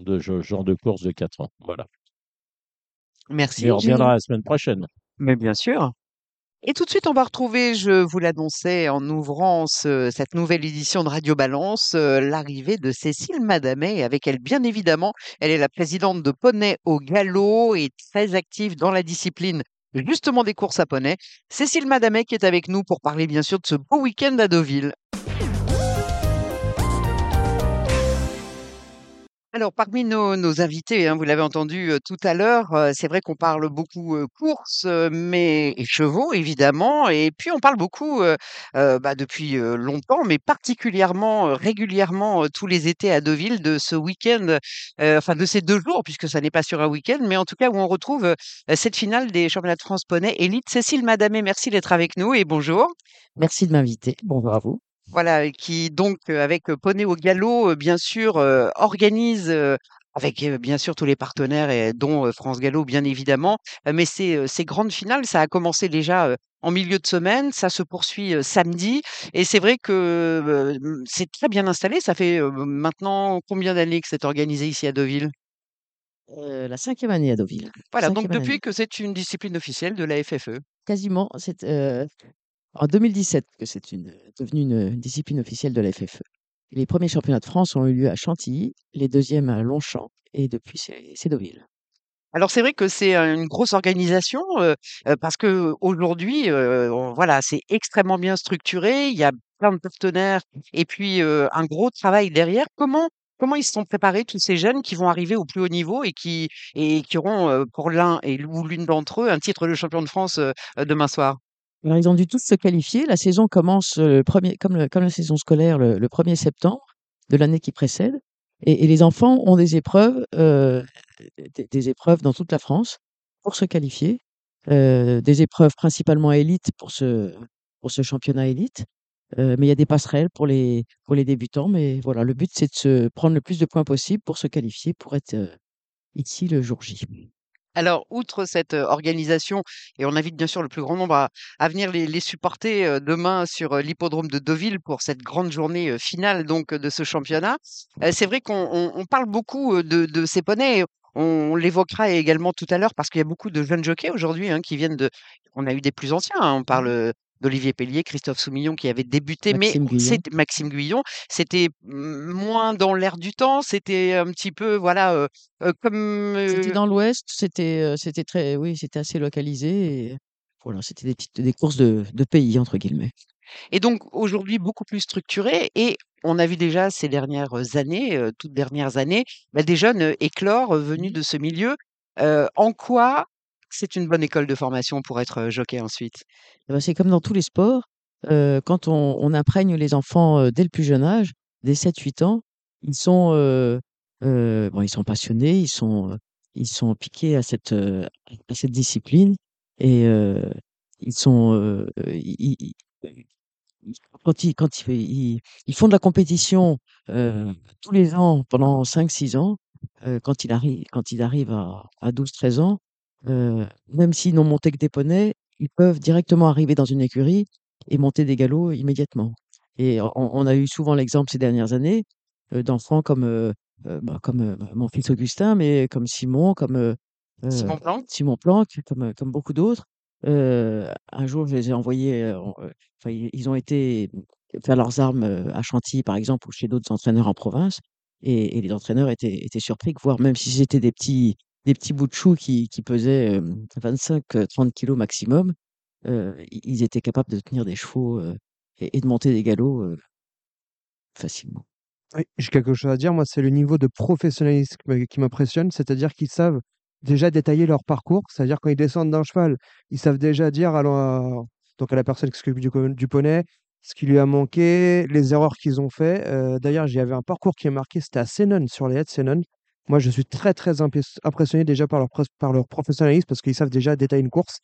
de ce genre de course de 4 ans. Voilà. Merci. Mais on reviendra la semaine prochaine. Mais bien sûr. Et tout de suite, on va retrouver, je vous l'annonçais en ouvrant ce- cette nouvelle édition de Radio Balance, euh, l'arrivée de Cécile Madamet. Et avec elle, bien évidemment, elle est la présidente de Poney au Galop et très active dans la discipline justement des courses à poney. Cécile Madamet qui est avec nous pour parler bien sûr de ce beau week-end à Deauville. Alors, parmi nos, nos invités, hein, vous l'avez entendu euh, tout à l'heure, euh, c'est vrai qu'on parle beaucoup euh, courses, euh, mais et chevaux évidemment, et puis on parle beaucoup euh, bah, depuis longtemps, mais particulièrement régulièrement tous les étés à Deauville de ce week-end, enfin de ces deux jours, puisque ça n'est pas sur un week-end, mais en tout cas où on retrouve cette finale des championnats de France poney élite. Cécile Madamé, merci d'être avec nous et bonjour. Merci de m'inviter. Bonjour à vous. Voilà, qui donc, avec, Poney au galop, bien sûr, organise, avec, bien sûr tous les partenaires et dont, France Gallo bien évidemment, mais ces, grandes finales, ça a commencé déjà, en milieu de semaine, ça se poursuit, samedi et c'est vrai que, c'est très bien installé. Ça fait, maintenant combien d'années que c'est organisé ici à Deauville? Heu, la 5e année à Deauville. Voilà, donc 5e année. depuis que c'est une discipline officielle de la FFE. Quasiment, c'est, heu, en 2017 que c'est une devenu une, discipline officielle de la FFE. Les premiers championnats de France ont eu lieu à Chantilly, les deuxièmes à Longchamp et depuis c'est Deauville. Alors c'est vrai que c'est, une grosse organisation, parce qu'aujourd'hui, heu, on voilà, c'est extrêmement bien structuré. Il y a plein de partenaires et puis, un gros travail derrière. Comment comment ils se sont préparés tous ces jeunes qui vont arriver au plus haut niveau et qui et qui auront, pour l'un et ou l'une d'entre eux, un titre de champion de France, demain soir? Alors ils ont dû tous se qualifier. La saison commence, heu, le 1 comme la saison scolaire le le 1er septembre de l'année qui précède et les enfants ont des épreuves, heu, des épreuves dans toute la France pour se qualifier. Heu, des épreuves principalement élites pour ce pour ce championnat élite, heu, mais il y a des passerelles pour les pour les débutants. Mais voilà, le but c'est de se prendre le plus de points possible pour se qualifier pour être, heu, ici le jour J. Alors, outre cette, organisation et on invite bien sûr le plus grand nombre à à venir les les supporter, demain sur, l'hippodrome de Deauville pour cette grande journée, finale donc, de ce championnat. C'est vrai qu'on on on parle beaucoup, de de ces poneys. On l'évoquera également tout à l'heure parce qu'il y a beaucoup de jeunes jockeys aujourd'hui, hein, qui viennent de on a eu des plus anciens, hein, on parle, Mmh. d'Olivier Pellier, Christophe Soumillon qui avait débuté, mais Maxime c'est Maxime Guyon, c'était, moins dans l'air du temps, c'était un petit peu voilà, comme, C'était dans l'ouest, c'était, c'était très oui, c'était assez localisé et voilà, c'était des petites des courses de de «pays» entre guillemets. Et donc aujourd'hui beaucoup plus structuré et on a vu déjà ces dernières années, toutes dernières années, bah, des jeunes, éclore, venus Mmh. de ce milieu. En quoi c'est une bonne école de formation pour être, jockey ensuite? Et bah, c'est comme dans tous les sports, quand on imprègne les enfants, dès le plus jeune âge, dès 7-8 ans, ils sont, bon, ils sont passionnés, ils sont, ils sont piqués à cette, discipline et ils sont, ils ils quand ils ils font de la compétition, tous les ans pendant 5-6 ans, quand quand ils arrivent à à 12-13 ans, heu, même s'ils n'ont monté que des poneys, ils peuvent directement arriver dans une écurie et monter des galops immédiatement. Et on on a eu souvent l'exemple ces dernières années, heu, d'enfants comme, heu heu, bah, comme, heu, mon fils Augustin, mais comme Simon, comme, heu heu, Simon Planck? Simon Planck, comme, heu, comme beaucoup d'autres. Heu, un jour, je les ai envoyés, heu, en, heu, enfin, ils ils ont été faire leurs armes, heu, à Chantilly, par exemple, ou chez d'autres entraîneurs en province et et les entraîneurs étaient étaient surpris de voir, même si c'était des petits des petits bouts de chou qui pesaient, hem, 25-30 kilogrammes maximum, heu, i ils étaient capables de tenir des chevaux, et de monter des galops, facilement. J'ai quelque chose à dire. Moi, c'est le niveau de professionnalisme qui m'impressionne, c'est-à-dire qu'ils savent déjà détailler leur parcours. C'est-à-dire quand ils descendent d'un cheval, ils savent déjà dire à la à la personne qui s'occupe du du poney, ce qui lui a manqué, les erreurs qu'ils ont fait. D'ailleurs, il y avait un parcours qui est marqué, c'était à Senones, sur les haies de Senones. Moi, je suis très, très impressionné déjà par leur professionnalisme parce qu'ils savent déjà détailler une course,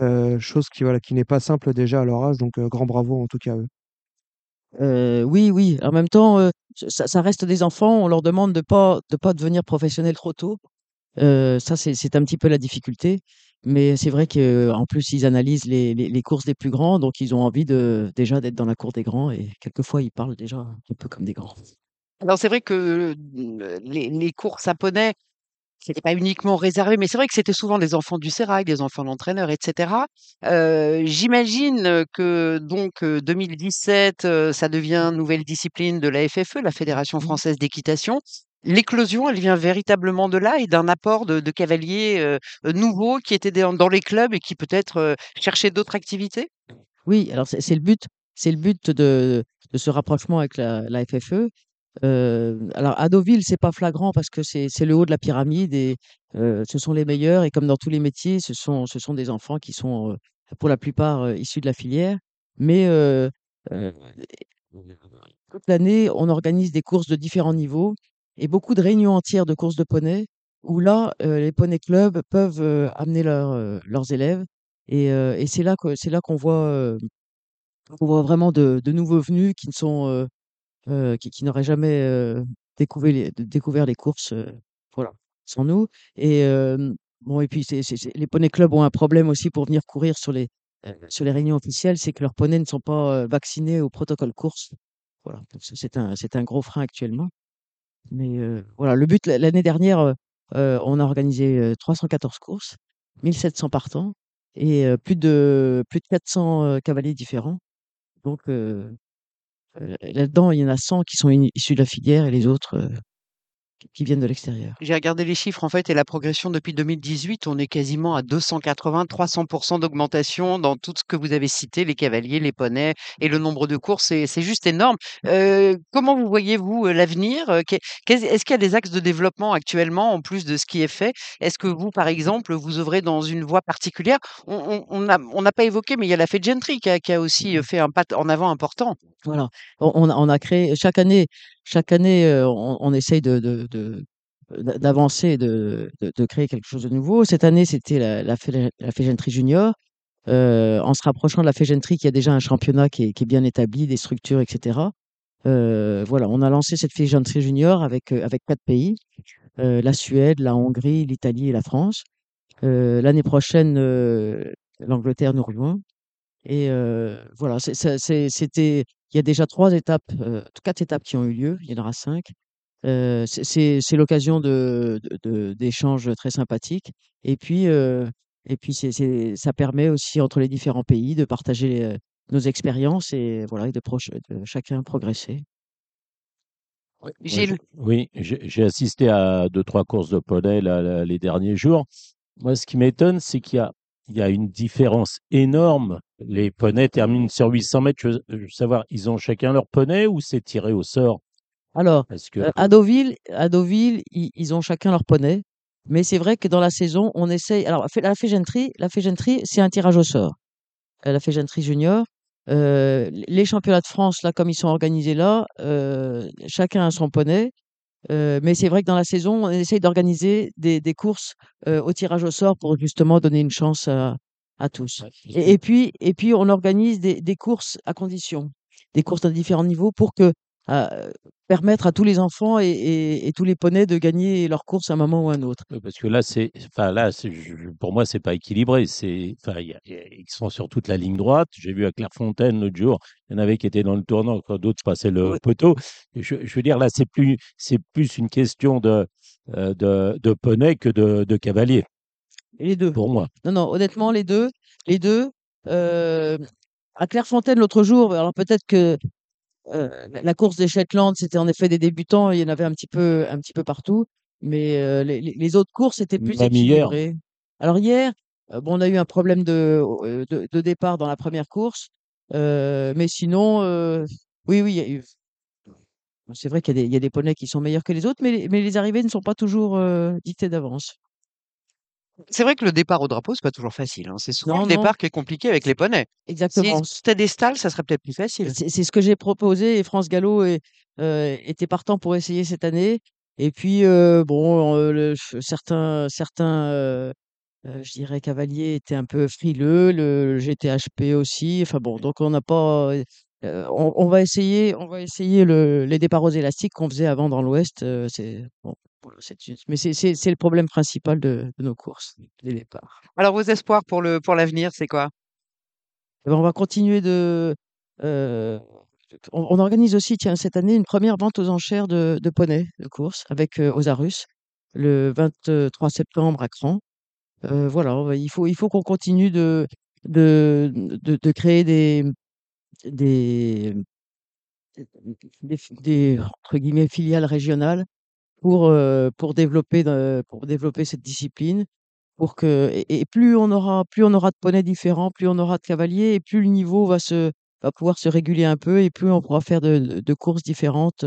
heu, chose qui, n'est pas simple déjà à leur âge, donc heu, grand bravo en tout cas à eux. Heu, oui, oui, en même temps, ça reste des enfants, on leur demande de pas de pas devenir professionnels trop tôt. Ça, c'est un petit peu la difficulté, mais c'est vrai qu'en plus, ils analysent les les les courses des plus grands, donc ils ont envie de déjà d'être dans la cour des grands et quelquefois, ils parlent déjà un peu comme des grands. Alors c'est vrai que, les les courses à poney c'était pas uniquement réservé, mais c'est vrai que c'était souvent des enfants du sérail, des enfants d'entraîneurs, et cetera. Heu, j'imagine que donc, heu, 2017, heu, ça devient nouvelle discipline de la FFE, la Fédération Mmh. française d'équitation. L'éclosion, elle vient véritablement de là et d'un apport de de cavaliers, nouveaux qui étaient dans dans les clubs et qui peut-être, cherchaient d'autres activités? Oui, alors c'est c'est le but c'est le but de de ce rapprochement avec la la FFE. Heu, alors à Deauville, c'est pas flagrant parce que c'est le haut de la pyramide et heu, ce sont les meilleurs et comme dans tous les métiers, ce sont ce sont des enfants qui sont, heu, pour la plupart, heu, issus de la filière. Mais heu heu, toute l'année, on organise des courses de différents niveaux et beaucoup de réunions entières de courses de poneys où là, heu, les poney clubs peuvent, heu, amener leurs, heu, leurs élèves et heu et c'est là que c'est là qu'on voit, heu, qu'on voit vraiment de de nouveaux venus qui ne sont, heu heu, qui qui n'auraient jamais, heu, découvert les découvert les courses, heu, voilà, sans nous et hem, bon et puis c'est c'est c'est les poney clubs ont un problème aussi pour venir courir sur les, heu, sur les réunions officielles, c'est que leurs poneys ne sont pas, heu, vaccinés au protocole course. Voilà, c'est un c'est un gros frein actuellement. Mais voilà, le but l'a l'année dernière, on a organisé, heu, 314 courses, 1700 partants et plus de plus de 400, heu, cavaliers différents. Donc heu, là-dedans, il y en a 100 qui sont issus de la filière et les autres, heu, qui viennent de l'extérieur. J'ai regardé les chiffres en fait et la progression depuis 2018, on est quasiment à 280-300% d'augmentation dans tout ce que vous avez cité, les cavaliers, les poneys et le nombre de courses, c'est juste énorme. Heu, comment vous voyez-vous, heu, l'avenir? Qu'est est-ce qu'il y a des axes de développement actuellement en plus de ce qui est fait? Est-ce que vous, par exemple, vous œuvrez dans une voie particulière? On on on n'a on pas évoqué, mais il y a la Fédegentry qui a qui a aussi, fait un pas en avant important. Voilà, on on a créé chaque année chaque année, on on essaye de de d'a d'avancer de créer quelque chose de nouveau. Cette année, c'était la la Fédegentry junior, heu, en se rapprochant de la Fédegentry qui a déjà un championnat qui est bien établi, des structures et cetera. Heu, voilà, on a lancé cette Fédegentry junior avec, 4 pays, la Suède, la Hongrie, l'Italie et la France. L'année prochaine, l'Angleterre nous rejoint et voilà, c'était il y a déjà 3 étapes, 4 étapes qui ont eu lieu, il y en aura 5. Heu, c'est l'occasion de de de d'échanges très sympathiques et puis, heu et puis c'est c'est ça permet aussi entre les différents pays de partager, heu, nos expériences et voilà et de proche de chacun progresser. Gilles? oui, j'ai j'ai assisté à 2-3 courses de poney là, là, les derniers jours. Moi, ce qui m'étonne, c'est qu'il y a il y a une différence énorme. Les poneys terminent sur 800 mètres. Je veux je veux savoir, ils ont chacun leur poney ou c'est tiré au sort? Alors, que heu, à Deauville à Deauville, ils ils ont chacun leur poney, mais c'est vrai que dans la saison, on essaye alors la Fédegentry la Fédegentry, c'est un tirage au sort. Heu, la Fédegentry junior, heu, les championnats de France, là, comme ils sont organisés là, heu, chacun a son poney, heu, mais c'est vrai que dans la saison, on essaye d'organiser des des courses, heu, au tirage au sort pour justement donner une chance à à tous Ouais, et et puis et puis on organise des des courses à condition, des courses à différents niveaux pour que, heu, permettre à tous les enfants et et et tous les poneys de gagner leur course à un moment ou à un autre. oui, parce que là, c'est enfin là, pour moi, c'est pas équilibré. C'est enfin, il y a il y a ils sont sur toute la ligne droite. J'ai vu à Clairefontaine l'autre jour, il y en avait qui étaient dans le tournant quand d'autres passaient le Oui, poteau. Je je veux dire, là, c'est plus c'est plus une question de, heu, de de poney que de de cavalier, les 2. pour moi. Non, non, honnêtement, les 2, les 2. Hem, à Clairefontaine l'autre jour, alors peut-être que, heu, la course des Shetland, c'était en effet des débutants, il y en avait un petit peu un petit peu partout, mais heu, les autres courses étaient plus Même hier. équilibrées. Alors hier, heu, bon, on a eu un problème de, de de départ dans la 1re course, mais sinon, oui, oui, c'est vrai qu'il y a des il y a des poneys qui sont meilleurs que les autres, mais les mais les arrivées ne sont pas toujours, dictées d'avance. C'est vrai que le départ au drapeau, c'est pas toujours facile, hein. C'est souvent Non, le non. départ qui est compliqué avec les poneys. Si Exactement. c'était des stalles, ça serait peut-être plus facile. C'est c'est ce que j'ai proposé et France Gallo est, heu, était partant pour essayer cette année et puis, heu, bon, le ch certains certains, je dirais cavaliers étaient un peu frileux, le GTHP aussi, enfin bon, donc on n'a pas, on on va essayer on va essayer le les départs aux élastiques qu'on faisait avant dans l'Ouest, c'est bon, mais c'est le problème principal de de nos courses, les départs. Alors vos espoirs pour le pour l'avenir, c'est quoi? Eh ben, on va continuer de, heu, on on organise aussi, tiens, cette année, une 1re vente aux enchères de de poneys de course avec, heu, Osarus. le 23 septembre à Cran. Euh, voilà, va- il faut, il faut qu'on continue de, de, de, de créer des, des, des, des, entre guillemets, filiales régionales pour, euh, pour développer, pour développer cette discipline. Pour que, et, et plus on aura, plus on aura de poneys différents, plus on aura de cavaliers, et plus le niveau va se, va pouvoir se réguler un peu, et plus on pourra faire de, de- de courses différentes.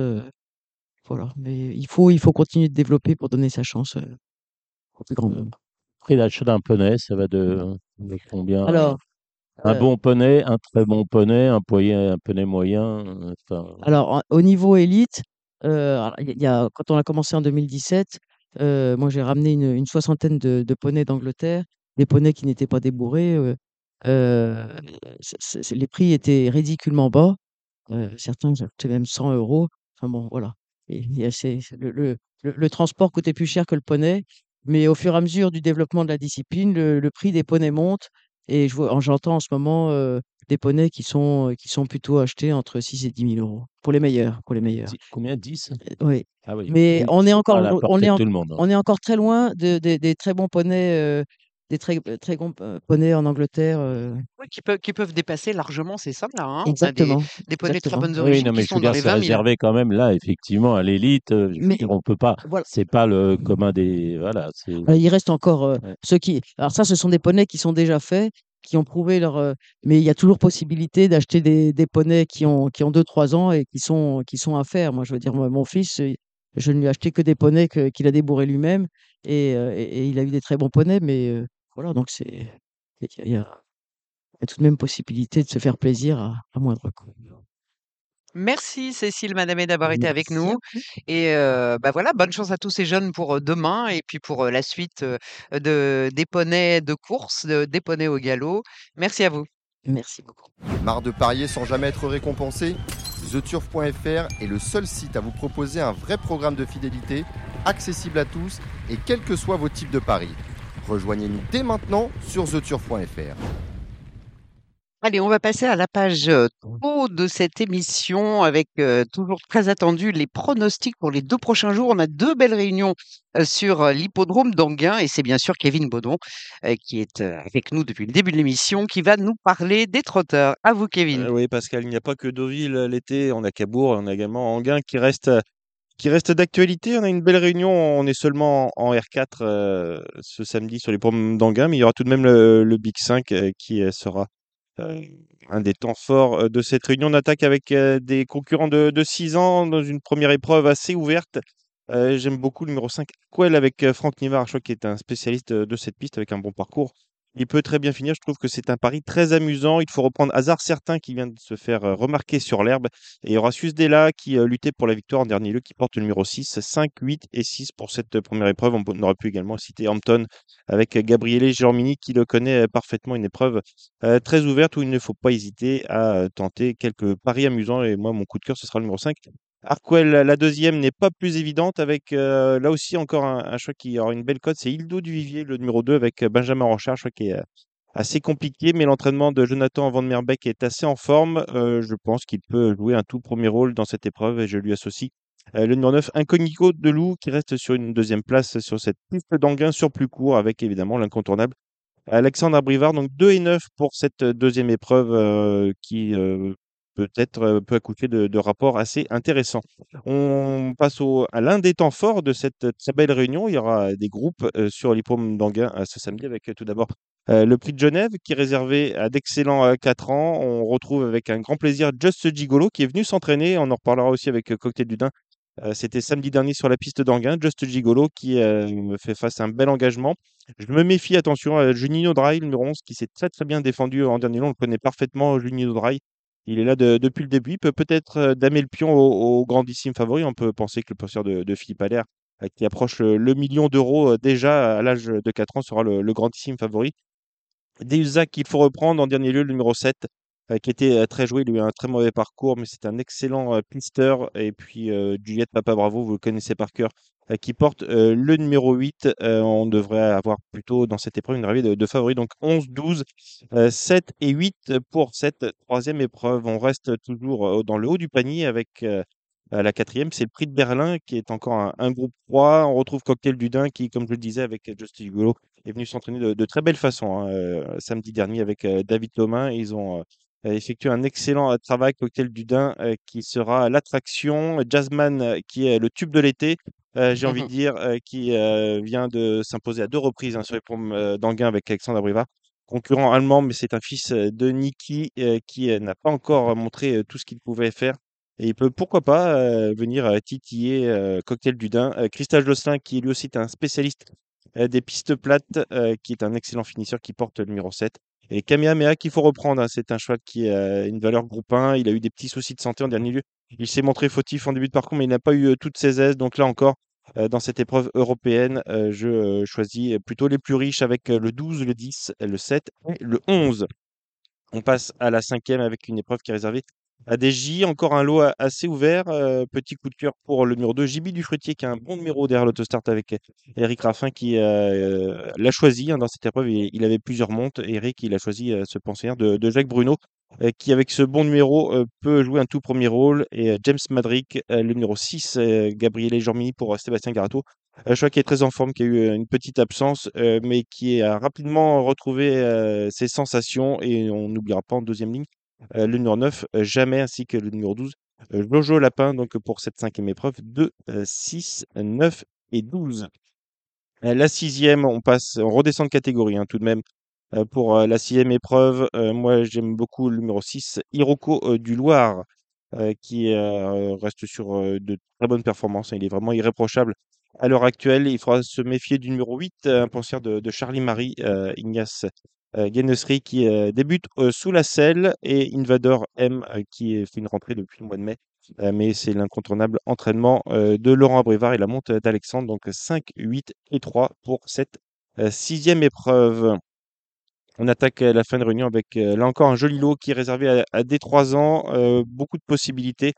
voilà. Mais il faut, il faut continuer de développer pour donner sa chance au plus grand nombre. Prix d'achat d'un poney, ça va de, de combien? Alors, Un euh, bon poney, un très bon poney, un poney, un poney moyen. euh, Enfin, Alors, au niveau élite, y a, quand on a commencé en 2017, euh, moi j'ai ramené une, soixantaine de, de poneys d'Angleterre, des poneys qui n'étaient pas débourrés. c'est- c'est- c'est- les prix étaient ridiculement bas. certains coûtaient même 100 euros. Enfin bon, voilà. Y a ces- le, le- transport coûtait plus cher que le poney, mais au fur et à mesure du développement de la discipline, le, prix des poneys monte. Et je en- j'entends en ce moment des poneys qui sont, qui sont plutôt achetés entre 6 et 10 000 euros. Pour les meilleurs, pour les meilleurs. combien? 10? Euh, Oui. Ah oui. Mais Oui, on est encore, pas à la on portée est, de en- tout le monde. hein. on est encore très loin de, de- des très bons poneys, euh, des très, très bons euh, poneys en Angleterre. euh. Ouais, qui peuvent, qui peuvent dépasser largement ces sommes-là. Hein. A des, Exactement. des poneys de très Exactement. bonnes Oui, origines non, mais qui je sont veux dire, c'est 20 000. réservé quand même là, effectivement, à l'élite. euh, Mais on peut pas. voilà. C'est pas le commun des. Voilà. Euh, Il reste encore euh, ouais. ceux qui. Alors ça, ce sont des poneys qui sont déjà faits, qui ont prouvé leur. euh, Mais il y a toujours possibilité d'acheter des, des poneys qui ont qui ont deux trois ans et qui sont qui sont à faire. Moi, je veux dire, moi, mon fils, euh, je ne lui ai acheté que des poneys qu'il a débourrés lui-même et, euh, et, et il a eu des très bons poneys. Mais voilà, donc c'est il y a tout de même possibilité de se faire plaisir à, à moindre coût. Merci Cécile Madame d'avoir été avec Merci à nous. vous. Et euh, bah voilà, bonne chance à tous ces jeunes pour euh, demain et puis pour euh, la suite euh, de, des poneys de course, de- des poneys au galop. Merci à vous. Merci beaucoup. Marre de parier sans jamais être récompensé? TheTurf.fr est le seul site à vous proposer un vrai programme de fidélité, accessible à tous et quels que soient vos types de paris. Rejoignez-nous dès maintenant sur TheTurf.fr. Allez, on va passer à la page euh, pro de cette émission avec euh, toujours très attendu les pronostics pour les deux prochains jours. On a deux belles réunions euh, sur l'hippodrome d'Anguin et c'est bien sûr Kevin Baudon qui est avec nous depuis le début de l'émission qui va nous parler des trotteurs. À vous Kevin. Oui, Pascal, il n'y a pas que Deauville l'été, on a Cabourg, on a également Anguin qui reste, qui reste d'actualité. On a une belle réunion, on est seulement en R4 euh, ce samedi sur les pommes d'Anguin, mais il y aura tout de même le, le Big 5 euh, qui sera un des temps forts euh, de cette réunion. On attaque avec euh, des concurrents de, de 6 ans dans une première épreuve assez ouverte. Euh, J'aime beaucoup le numéro 5, Quell, avec euh, Franck Nivard, qu'il est un spécialiste euh, de cette piste avec un bon parcours. Il peut très bien finir. Je trouve que c'est un pari très amusant. Il faut reprendre Hasard Certain qui vient de se faire euh, remarquer sur l'herbe. Et il y aura Susdela qui euh, luttait pour la victoire en dernier lieu, qui porte le numéro 6, 5, 8 et 6 pour cette euh, première épreuve. On, aurait pu également citer Hampton avec Gabriele Germini qui le connaît parfaitement. Une épreuve très ouverte où il ne faut pas hésiter à tenter quelques paris amusants. Et moi, mon coup de cœur, ce sera le numéro 5. Arkwell, la deuxième n'est pas plus évidente avec euh, là aussi encore un, choix qui aura une belle cote, c'est Hildo du Vivier, le numéro 2 avec euh, Benjamin Ranchard, je crois qui est euh, assez compliqué, mais l'entraînement de Jonathan Van Merbeek est assez en forme. Je pense qu'il peut jouer un tout premier rôle dans cette épreuve et je lui associe le numéro 9, Incognito de Loup, qui reste sur une deuxième place sur cette piste d'Anguin sur plus court avec évidemment l'incontournable Alexandre Abrivard. Donc 2 et 9 pour cette deuxième épreuve qui peut-être euh, peut accoucher de, rapports assez intéressants. On passe à l'un des temps forts de cette euh, très belle réunion. Il y aura des groupes euh, sur l'hippodrome d'Anguin ce samedi avec tout d'abord le prix de Genève qui est réservé à d'excellents euh, 4 ans. On retrouve avec un grand plaisir Just Gigolo qui est venu s'entraîner. On en reparlera aussi avec euh, Cocktail du Dain. Euh, C'était samedi dernier sur la piste d'Anguin. Just Gigolo qui me fait face à un bel engagement. Je me méfie, attention, à Juninho Dry, le numéro 11, qui s'est très très bien défendu en dernier long. On le connaît parfaitement, Juninho Dry. Il est là de- depuis le début. Il peut peut-être euh, damer le pion au, grandissime favori. On peut penser que le possesseur de, Philippe Allaire, euh, qui approche le, le million d'euros euh, déjà à l'âge de 4 ans, sera le, grandissime favori. Deusac qu'il faut reprendre en dernier lieu, le numéro 7, euh, qui était euh, très joué. Il a eu un très mauvais parcours, mais c'est un excellent euh, pister. Et puis euh, Juliette Papa Bravo, vous le connaissez par cœur, qui porte le numéro 8. Euh, on devrait avoir plutôt dans cette épreuve une arrivée de, de favoris. Donc 11, 12, euh, 7 et 8 pour cette troisième épreuve. On reste toujours dans le haut du panier avec la quatrième, c'est le prix de Berlin, qui est encore un, un groupe 3. On retrouve Cocktail du Dain, qui, comme je le disais, avec Justin Hugo, est venu s'entraîner de, de très belle façon hein, samedi dernier avec David Thomas. Ils ont euh, effectué un excellent euh, travail, Cocktail du Dain, euh, qui sera l'attraction. Jazzman, qui est le tube de l'été. euh, J'ai envie de dire, euh, qui euh, vient de s'imposer à deux reprises hein, sur les pommes d'Anguin avec Alexandre Abrivard concurrent allemand, mais c'est un fils de Niki qui n'a pas encore montré tout ce qu'il pouvait faire. Et il peut, pourquoi pas, venir titiller Cocktail du Dain. Josselin, qui lui aussi est un spécialiste des pistes plates, qui est un excellent finisseur qui porte le numéro 7. Et Kamehameha qu'il faut reprendre, hein, c'est un cheval qui a une valeur groupe 1. Il a eu des petits soucis de santé en dernier lieu. Il s'est montré fautif en début de parcours, mais il n'a pas eu euh, toutes ses aises. Donc là encore, euh, dans cette épreuve européenne, euh, je euh, choisis plutôt les plus riches avec euh, le 12, le 10, le 7 et le 11. On passe à la cinquième avec une épreuve qui est réservée à des J. Encore un lot assez ouvert. euh, petit coup de cœur pour le numéro 2, JB du Fruitier, qui a un bon numéro derrière l'autostart avec Eric Raffin, qui euh, l'a choisi hein, dans cette épreuve. Il, avait plusieurs montes. Eric, il a choisi euh, ce pensionnaire de, de Jacques Bruno, euh, qui, avec ce bon numéro, euh, peut jouer un tout premier rôle. Et euh, James Madrick, euh, le numéro 6, euh, Gabriele Jormini pour euh, Sébastien Garato. Un choix qui est très en forme, qui a eu euh, une petite absence, euh, mais qui a rapidement retrouvé euh, ses sensations. Et on n'oubliera pas en deuxième ligne euh, le numéro 9, euh, jamais, ainsi que le numéro 12, euh, Jojo Lapin, donc pour cette cinquième épreuve, 2, 6, 9 et 12. Euh, La sixième, on passe, on redescend de catégorie hein, tout de même. Euh, pour euh, la sixième épreuve, euh, moi j'aime beaucoup le numéro 6, Hiroko euh, du Loir, euh, qui euh, reste sur euh, de très bonnes performances. hein. Il est vraiment irréprochable à l'heure actuelle. Il faudra se méfier du numéro 8, euh, un pensière de, de Charlie Marie, euh, Ignace euh, Guénessery, qui euh, débute euh, sous la selle, et Invader M, qui fait une rentrée depuis le mois de mai. Mais c'est l'incontournable entraînement de Laurent Abrivard et la monte d'Alexandre. Donc 5, 8 et 3 pour cette sixième épreuve. On attaque la fin de réunion avec là encore un joli lot qui est réservé à, des 3 ans, beaucoup de possibilités.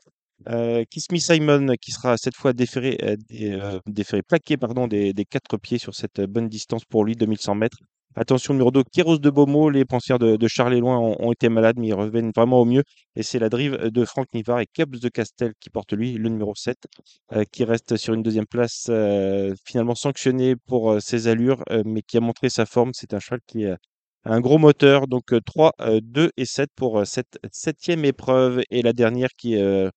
Euh, Simon qui sera cette fois déféré, dé- déféré plaqué pardon, des, des quatre pieds sur cette bonne distance pour lui, 2100 mètres. Attention, numéro 2, Kéros de Beaumont. Les pensières de, Charles Éloin ont, ont été malades, mais ils reviennent vraiment au mieux. Et c'est la drive de Franck Nivard et Cubs de Castel qui porte lui, le numéro 7, euh, qui reste sur une deuxième place, euh, finalement sanctionné pour euh, ses allures, mais qui a montré sa forme. C'est un cheval qui est un gros moteur, donc euh, 3, euh, 2 et 7 pour cette septième épreuve. Et la dernière qui euh,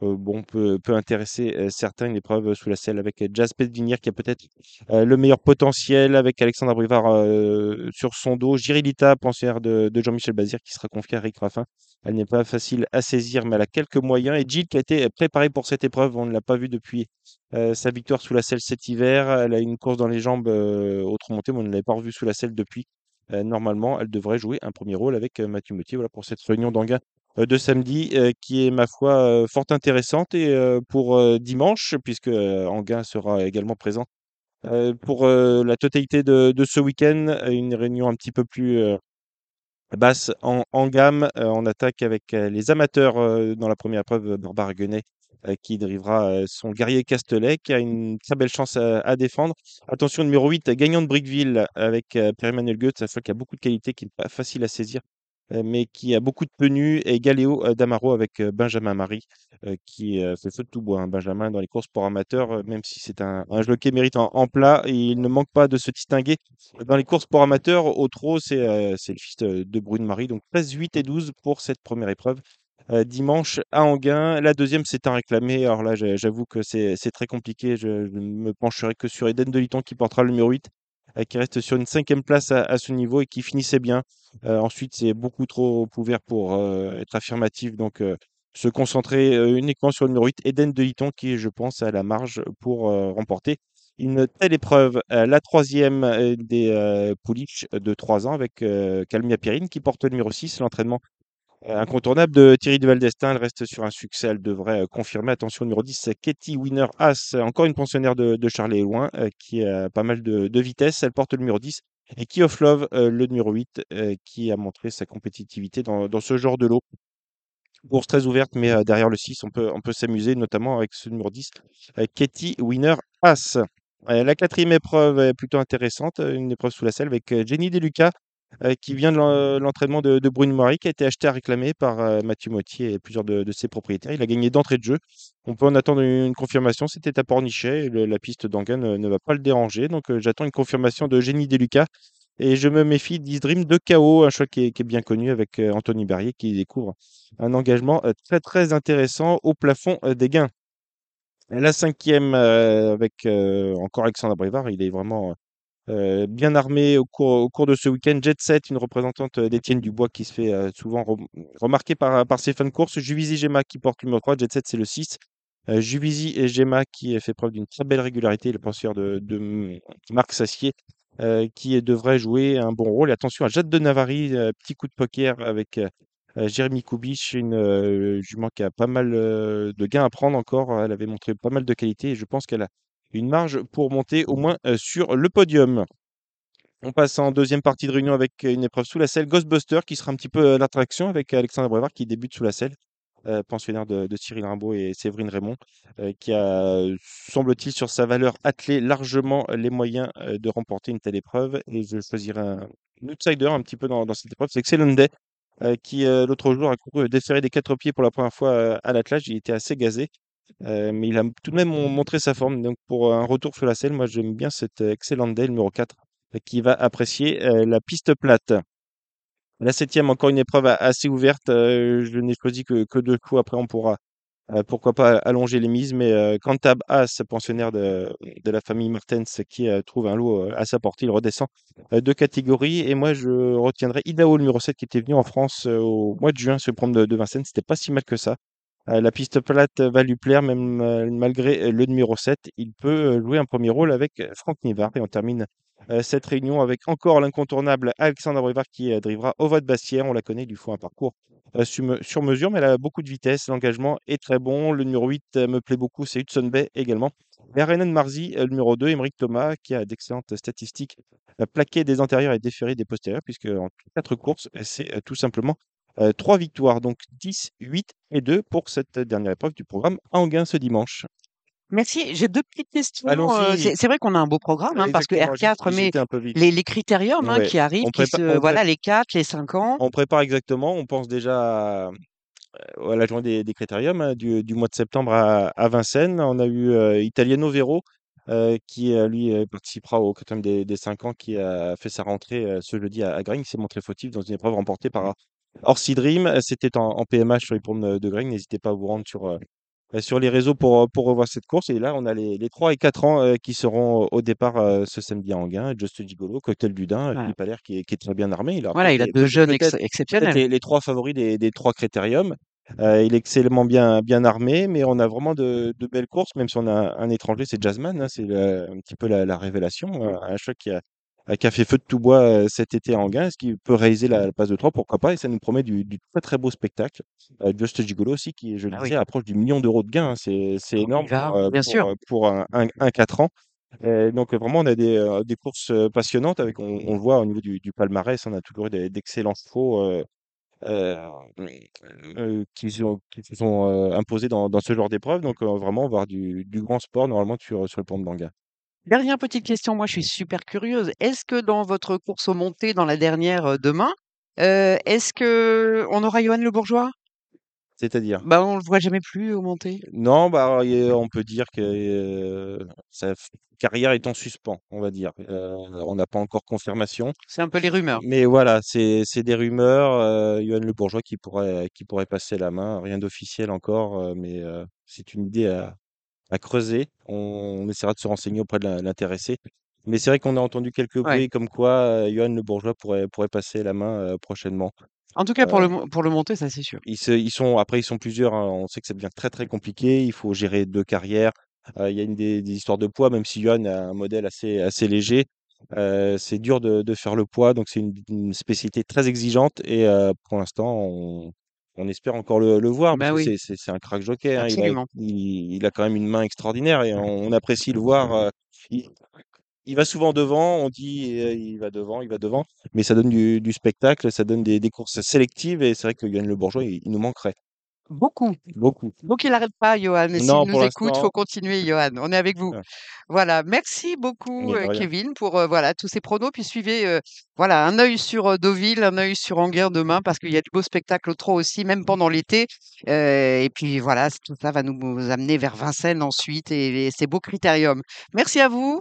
bon, peut, peut intéresser certains, une épreuve sous la selle avec Jazz Pédvinière qui a peut-être le meilleur potentiel avec Alexandre Abrivard euh, sur son dos. Girilita, pensionnaire de, Jean-Michel Bazir, qui sera confiée à Eric Raffin. Elle n'est pas facile à saisir, mais elle a quelques moyens. Et Gilles, qui a été préparée pour cette épreuve, on ne l'a pas vu depuis sa victoire sous la selle cet hiver. Elle a une course dans les jambes euh, autre montée, mais on ne l'avait pas revue sous la selle depuis. Normalement, elle devrait jouer un premier rôle avec Mathieu Moutier voilà, pour cette réunion d'Anguin de samedi euh, qui est, ma foi, euh, fort intéressante. Et euh, pour euh, dimanche, puisque euh, Anguin sera également présent euh, pour euh, la totalité de, ce week-end, euh, une réunion un petit peu plus euh, basse en, en gamme. Euh, on attaque avec euh, les amateurs euh, dans la première épreuve, Barbara Guenet, euh, qui drivera euh, son guerrier Castelet, qui a une très belle chance à, défendre. Attention, numéro 8, gagnant de Brickville avec euh, Pierre-Emmanuel Goethe, ça y a beaucoup de qualité, qui n'est pas facile à saisir, euh, mais qui a beaucoup de tenue, et Galéo euh, d'Amaro avec euh, Benjamin Marie, qui fait feu de tout bois. hein, Benjamin, dans les courses pour amateurs, même si c'est un, un jockey mérite en, plat, il ne manque pas de se distinguer dans les courses pour amateurs. Au trot, c'est le fils de, Brune Marie, donc 13, 8 et 12 pour cette première épreuve. Dimanche à Anguin. La deuxième, c'est un réclamé. Alors là, j'avoue que c'est très compliqué. Je, ne me pencherai que sur Eden de Liton qui portera le numéro 8, euh, qui reste sur une cinquième place à, à ce niveau et qui finissait bien. Euh, ensuite, c'est beaucoup trop ouvert pour euh, être affirmatif. Donc, euh, se concentrer euh, uniquement sur le numéro 8, Eden de Liton, qui, je pense, a la marge pour euh, remporter une telle épreuve. Euh, la troisième euh, des euh, pouliches de 3 ans avec euh, Calmia Pierine qui porte le numéro 6, l'entraînement euh, incontournable de Thierry Duval d'Estaing. Elle reste sur un succès, elle devrait euh, confirmer. Attention, numéro 10, Katie Winner As, encore une pensionnaire de, de Charlie Loin, euh, qui a pas mal de, de vitesse. Elle porte le numéro 10. Et Key of Love, euh, le numéro 8, euh, qui a montré sa compétitivité dans, ce genre de lot. Course très ouverte, mais euh, derrière le 6, on peut, s'amuser, notamment avec ce numéro 10, euh, Katie Winner As. Euh, la quatrième épreuve est plutôt intéressante, euh, une épreuve sous la selle avec euh, Jenny Deluca, euh, qui vient de l'en- l'entraînement de, Brune Moiry, qui a été acheté à réclamer par euh, Mathieu Mottier et plusieurs de, ses propriétaires. Il a gagné d'entrée de jeu. On peut en attendre une confirmation. C'était à Pornichet. la piste d'Anguin ne, va pas le déranger. Donc euh, j'attends une confirmation de Génie Deluca. Et je me méfie d'Isdream de KO, un choix qui est, bien connu avec euh, Anthony Berrier qui découvre un engagement euh, très très intéressant au plafond euh, des gains. La cinquième euh, avec euh, encore Alexandre Brivard, il est vraiment euh, bien armé au cours, de ce week-end. Jet Set, une représentante euh, d'Étienne Dubois qui se fait euh, souvent rem- remarquer par, ses fins de course. Juvisy Gemma qui porte le numéro 3, Jet Set c'est le 6. Euh, Juvisy et Gemma qui fait preuve d'une très belle régularité, le penseur de, Marc Sassier. qui devrait jouer un bon rôle. Et attention à Jade de Navarre, petit coup de poker avec Jérémy Koubich, une euh, jument qui a pas mal de gains à prendre encore. Elle avait montré pas mal de qualité et je pense qu'elle a une marge pour monter au moins sur le podium. On passe en deuxième partie de réunion avec une épreuve sous la selle, Ghostbuster, qui sera un petit peu l'attraction avec Alexandre Brevard qui débute sous la selle, pensionnaire de, Cyril Rimbaud et Séverine Raymond, qui a, semble-t-il, sur sa valeur attelé largement les moyens de remporter une telle épreuve. Et je choisirai un, outsider un petit peu dans, cette épreuve, c'est Excellent qui l'autre jour a couru déféré des quatre pieds pour la première fois à l'attelage. Il était assez gazé. Euh, mais il a tout de même mon- montré sa forme. Donc pour un retour sur la selle, moi j'aime bien cet euh, Excellent Day numéro 4 euh, qui va apprécier euh, la piste plate. La septième, encore une épreuve assez ouverte. euh, je n'ai choisi que, deux coups. Après, on pourra, euh, pourquoi pas, allonger les mises. Mais euh, Cantab As, pensionnaire de, de la famille Martens, qui euh, trouve un lot euh, à sa portée, il redescend euh, deux catégories. Et moi, je retiendrai Idaho, numéro 7, qui était venu en France euh, au mois de juin le programme de, de Vincennes. C'était pas si mal que ça. Euh, la piste plate va lui plaire, même euh, malgré euh, le numéro 7. Il peut jouer un premier rôle avec Franck Nivard. Et on termine cette réunion avec encore l'incontournable Alexandre Brevard qui drivera au vote Bastière. On la connaît, il lui faut un parcours sur, me- sur mesure, mais elle a beaucoup de vitesse. L'engagement est très bon. Le numéro 8 euh, me plaît beaucoup, c'est Hudson Bay également. Et Renan Marzi, le numéro 2, Émeric Thomas, qui a d'excellentes statistiques, euh, plaqué des antérieurs et déféré des postérieurs, puisque en quatre courses, c'est tout simplement euh, trois victoires, donc 10, 8 et 2 pour cette dernière épreuve du programme Anguin ce dimanche. Merci. J'ai deux petites questions. Euh, c'est vrai qu'on a un beau programme, hein, parce que Exactement, R4 j'ai- met les, les critériums hein, Ouais. qui arrivent, qui se, voilà, les 4, les 5 ans. On prépare exactement, on pense déjà à, à la journée des, des critériums hein, du, du mois de septembre à, à Vincennes. On a eu euh, Italiano Vero euh, qui, euh, lui, euh, participera au critérium des, des 5 ans, qui a fait sa rentrée euh, ce jeudi à, à Gragne. Il s'est montré fautif dans une épreuve remportée par Orsi Dream. C'était en, en PMH sur les pommes de, Gragne. N'hésitez pas à vous rendre sur, euh, euh, sur les réseaux pour, euh, pour revoir cette course. Et là, on a les, les 3 et 4 ans euh, qui seront au départ euh, ce samedi à Anguin. Just Gigolo, Cocktail du Dain, Voilà. Philippe Allaire qui est, qui est très bien armé. Il a Voilà, il a deux jeunes ex- exceptionnels. les, les trois favoris des, des trois critériums. Euh, il est excellemment bien, bien armé, mais on a vraiment de, de belles courses, même si on a un, un étranger, c'est Jasmine, hein, c'est un petit peu la, la révélation, euh, un choc qui a, qui a fait feu de tout bois euh, cet été à Anguin. Est-ce qu'il peut réaliser la, la passe de 3 Pourquoi pas Et ça nous promet du, du très très beau spectacle. Euh, Just Gigolo aussi, qui, je le Ah oui. disais, approche du million d'euros de gains. hein. C'est énorme va, pour, euh, bien pour, sûr. euh, pour un, un, un 4 ans. Euh, donc euh, vraiment, on a des, euh, des courses euh, passionnantes. Avec, on, on le voit au niveau du, du palmarès, on a toujours eu d'excellents chevaux. euh, euh, euh, qui, sont- qui se sont euh, imposés dans, dans ce genre d'épreuve. Donc, euh, vraiment, voir du, du grand sport normalement sur, sur le pont de Banga. Dernière petite question, moi je suis super curieuse. Est-ce que dans votre course aux montées, dans la dernière euh, demain, euh, est-ce que on aura Johan Le Bourgeois? C'est-à-dire, Bah on le voit jamais plus aux montées. non, bah, on peut dire que euh, sa f- carrière est en suspens, on va dire. Euh, on n'a pas encore confirmation. C'est un peu les rumeurs. Mais voilà, c'est c'est des rumeurs. Euh, Johan Le Bourgeois qui pourrait, qui pourrait passer la main. Rien d'officiel encore, euh, mais euh, c'est une idée à, à creuser. On, on essaiera de se renseigner auprès de l'intéressé. Mais c'est vrai qu'on a entendu quelques Ouais. bruits comme quoi euh, Johan Le Bourgeois pourrait, pourrait passer la main euh, prochainement. En tout cas pour Euh, le mo- pour le monter, ça c'est sûr. ils, se- ils sont, après, ils sont plusieurs. hein. On sait que ça devient très très compliqué. Il faut gérer deux carrières. Euh, il y a une des, des histoires de poids, même si Johan a un modèle assez, assez léger. euh, c'est dur de, de faire le poids, donc c'est une, une spécialité très exigeante. Et euh, pour l'instant, on, on espère encore le, le voir, parce Bah que oui, c'est c'est- c'est un crack jockey. hein. Il a, absolument. il, il a quand même une main extraordinaire et on, on apprécie le voir. euh, il, il va souvent devant, on dit euh, il va devant, il va devant, mais ça donne du, du spectacle, ça donne des, des courses sélectives et c'est vrai que Yann Le Bourgeois, il, il nous manquerait. Beaucoup. Beaucoup. Donc il n'arrête pas, Johan. Et s'il Non, nous écoute, l'instant. faut continuer, Johan. On est avec vous. Ouais. Voilà. Merci beaucoup, Mais de euh. Kevin, pour euh, voilà tous ces pronos. Puis suivez, euh, voilà, un œil sur Deauville, un œil sur Anguin demain, parce qu'il y a du beau spectacle au trot aussi, même pendant l'été. Et puis voilà, tout ça va nous, nous amener vers Vincennes ensuite et, et ces beaux critériums. Merci à vous.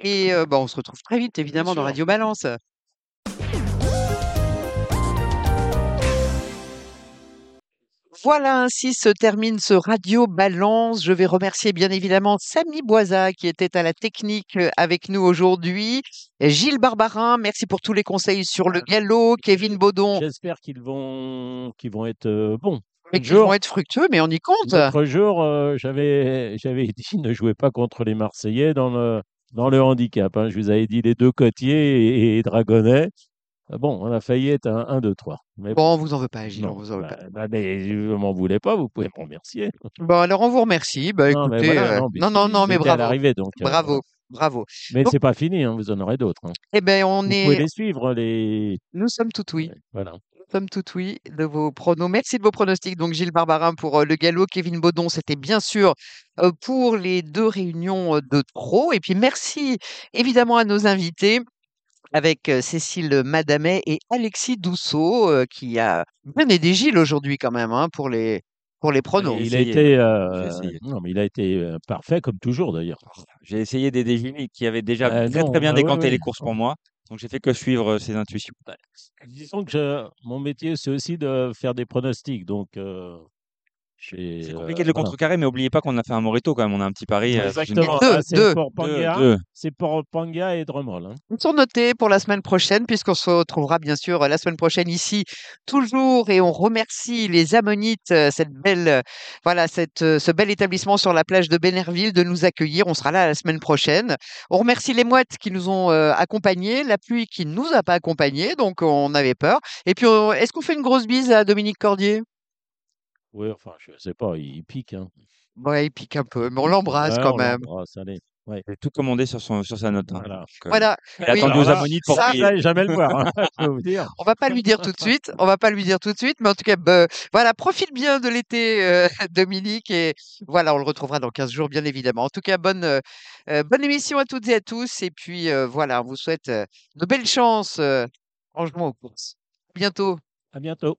Et bah, on se retrouve très vite, évidemment, dans. Radio Balance. Voilà, ainsi se termine ce Radio Balance. Je vais remercier bien évidemment Samy Boisa qui était à la technique euh, avec nous aujourd'hui. Gilles Barbarin, merci pour tous les conseils sur le galop. Kevin Baudon, J'espère qu'ils vont, qu'ils vont être euh, bons. mais qui vont être fructueux, mais on y compte. l'autre jour, euh, j'avais, j'avais dit ne jouez pas contre les Marseillais dans le, dans le handicap. hein. Je vous avais dit les deux côtiers et, et Dragonnet. Ah Bon, on a failli être un 1, 2, 3. Mais Bon, on vous en veut pas, Gilles, on non, vous en veut bah, pas. bah, mais je m'en voulais pas, vous pouvez me remercier. Bon, alors on vous remercie. Bah Non, mais écoutez, voilà, non, non, non, non, mais à bravo, l'arrivée, donc euh, bravo, bravo. Mais c'est pas fini, hein, vous en aurez d'autres. hein. eh ben, on Vous pouvez est, les suivre, les. nous sommes tout oui. Voilà. Somme toute, oui, de vos pronos. Merci de vos pronostics. Donc, Gilles Barbarin pour euh, le galop. Kevin Baudon, c'était bien sûr euh, pour les deux réunions de trop. Et puis, merci évidemment à nos invités avec Cécile Madamet et Alexis Dousseau, euh, qui a bien aidé Gilles aujourd'hui quand même hein, pour les, pour les pronos. J'ai Il a été, euh, non, mais il a été parfait comme toujours d'ailleurs. J'ai essayé d'aider Jimmy qui avait déjà Euh, très non, très bien bah décanté les courses pour moi. Donc j'ai fait que suivre ses intuitions. Disons que je- mon métier, c'est aussi de faire des pronostics. Donc, euh, C'est euh, compliqué de le voilà. contrecarrer, mais oubliez pas qu'on a fait un Morito quand même. On a un petit pari. euh, Exactement. Deux, Ah, c'est deux. pour Deux, Panga. deux. C'est pour Panga et Drummond. hein. Ils sont notés pour la semaine prochaine, puisqu'on se retrouvera bien sûr la semaine prochaine ici, toujours, et on remercie les Ammonites, euh, cette belle, voilà, cette, ce bel établissement sur la plage de Bénerville, de nous accueillir. On sera là la semaine prochaine. On remercie les mouettes qui nous ont accompagnés, la pluie qui ne nous a pas accompagnés, donc on avait peur. Et puis, est-ce qu'on fait une grosse bise à Dominique Cordier? Oui, enfin, je sais pas, il pique. Hein. Ouais, il pique un peu, mais on l'embrasse Ouais, quand on même. l'embrasse, allez. Ouais. J'ai tout commandé sur, son, sur sa note. hein. Voilà. Donc, euh, Voilà. il a Oui, attendu Alors aux là, ammonites pour ça, jamais le voir, hein, je peux vous dire. On va pas lui dire tout de suite. On va pas lui dire tout de suite, mais en tout cas, bah, voilà, profite bien de l'été, euh, Dominique, et voilà, on le retrouvera dans 15 jours, bien évidemment. En tout cas, bonne, euh, euh, bonne émission à toutes et à tous, et puis euh, voilà, on vous souhaite euh, de belles chances euh, en jouant aux courses. À bientôt. À bientôt.